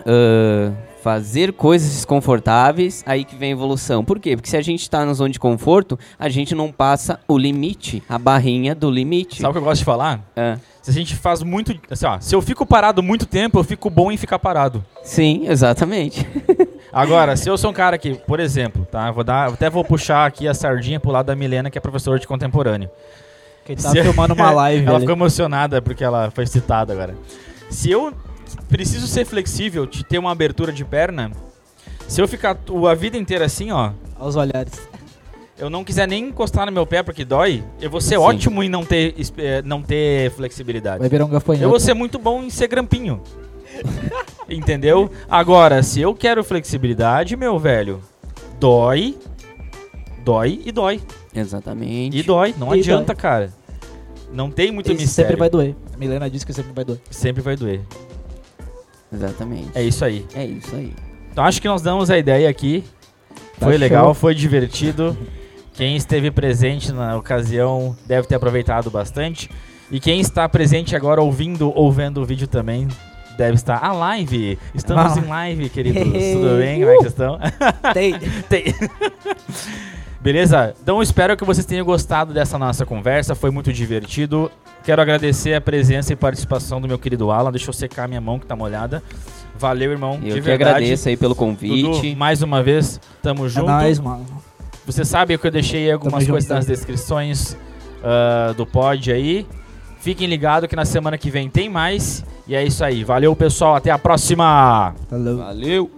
ah, fazer coisas desconfortáveis, aí que vem a evolução. Por quê? Porque se a gente tá na zona de conforto, a gente não passa o limite, a barrinha do limite. Sabe o que eu gosto de falar? É. Se a gente faz muito. Assim, ó, se eu fico parado muito tempo, eu fico bom em ficar parado. Sim, exatamente. Agora, se eu sou um cara que, por exemplo, tá? Vou dar, até vou puxar aqui a sardinha pro lado da Milena, que é professora de contemporâneo. Quem tá Se- filmando uma live ela ali. ficou emocionada porque ela foi citada agora. Se eu preciso ser flexível, de ter uma abertura de perna, se eu ficar a vida inteira assim, ó, Olha os olhares. eu não quiser nem encostar no meu pé porque dói, eu vou ser Sim. ótimo em não ter, eh, não ter flexibilidade. Vai virar um gafanhoto. Eu vou ser muito bom em ser grampinho. Entendeu? Agora, se eu quero flexibilidade, meu velho, dói, dói e dói. Exatamente. E dói, não E adianta, cara. Não tem muito E mistério. sempre vai doer. A Milena disse que sempre vai doer. Sempre vai doer. Exatamente. É isso aí. É isso aí. Então acho que nós damos a ideia aqui. Tá Foi show. legal, foi divertido. Quem esteve presente na ocasião deve ter aproveitado bastante. E quem está presente agora ouvindo ou vendo o vídeo também deve estar. A live! Estamos Ah. em live, queridos. Tudo bem? Como é que vocês estão? Tem. Tem. Beleza? Então espero que vocês tenham gostado dessa nossa conversa. Foi muito divertido. Quero agradecer a presença e participação do meu querido Alan. Deixa eu secar minha mão que tá molhada. Valeu, irmão. Eu de que verdade. agradeço aí pelo Dudu, convite. mais uma vez, tamo É junto. nóis, mano. Você sabe que eu deixei algumas Tamo coisas junto. nas descrições ah, do pod aí. Fiquem ligados que na semana que vem tem mais. E é isso aí. Valeu, pessoal. Até a próxima! Falou. Valeu!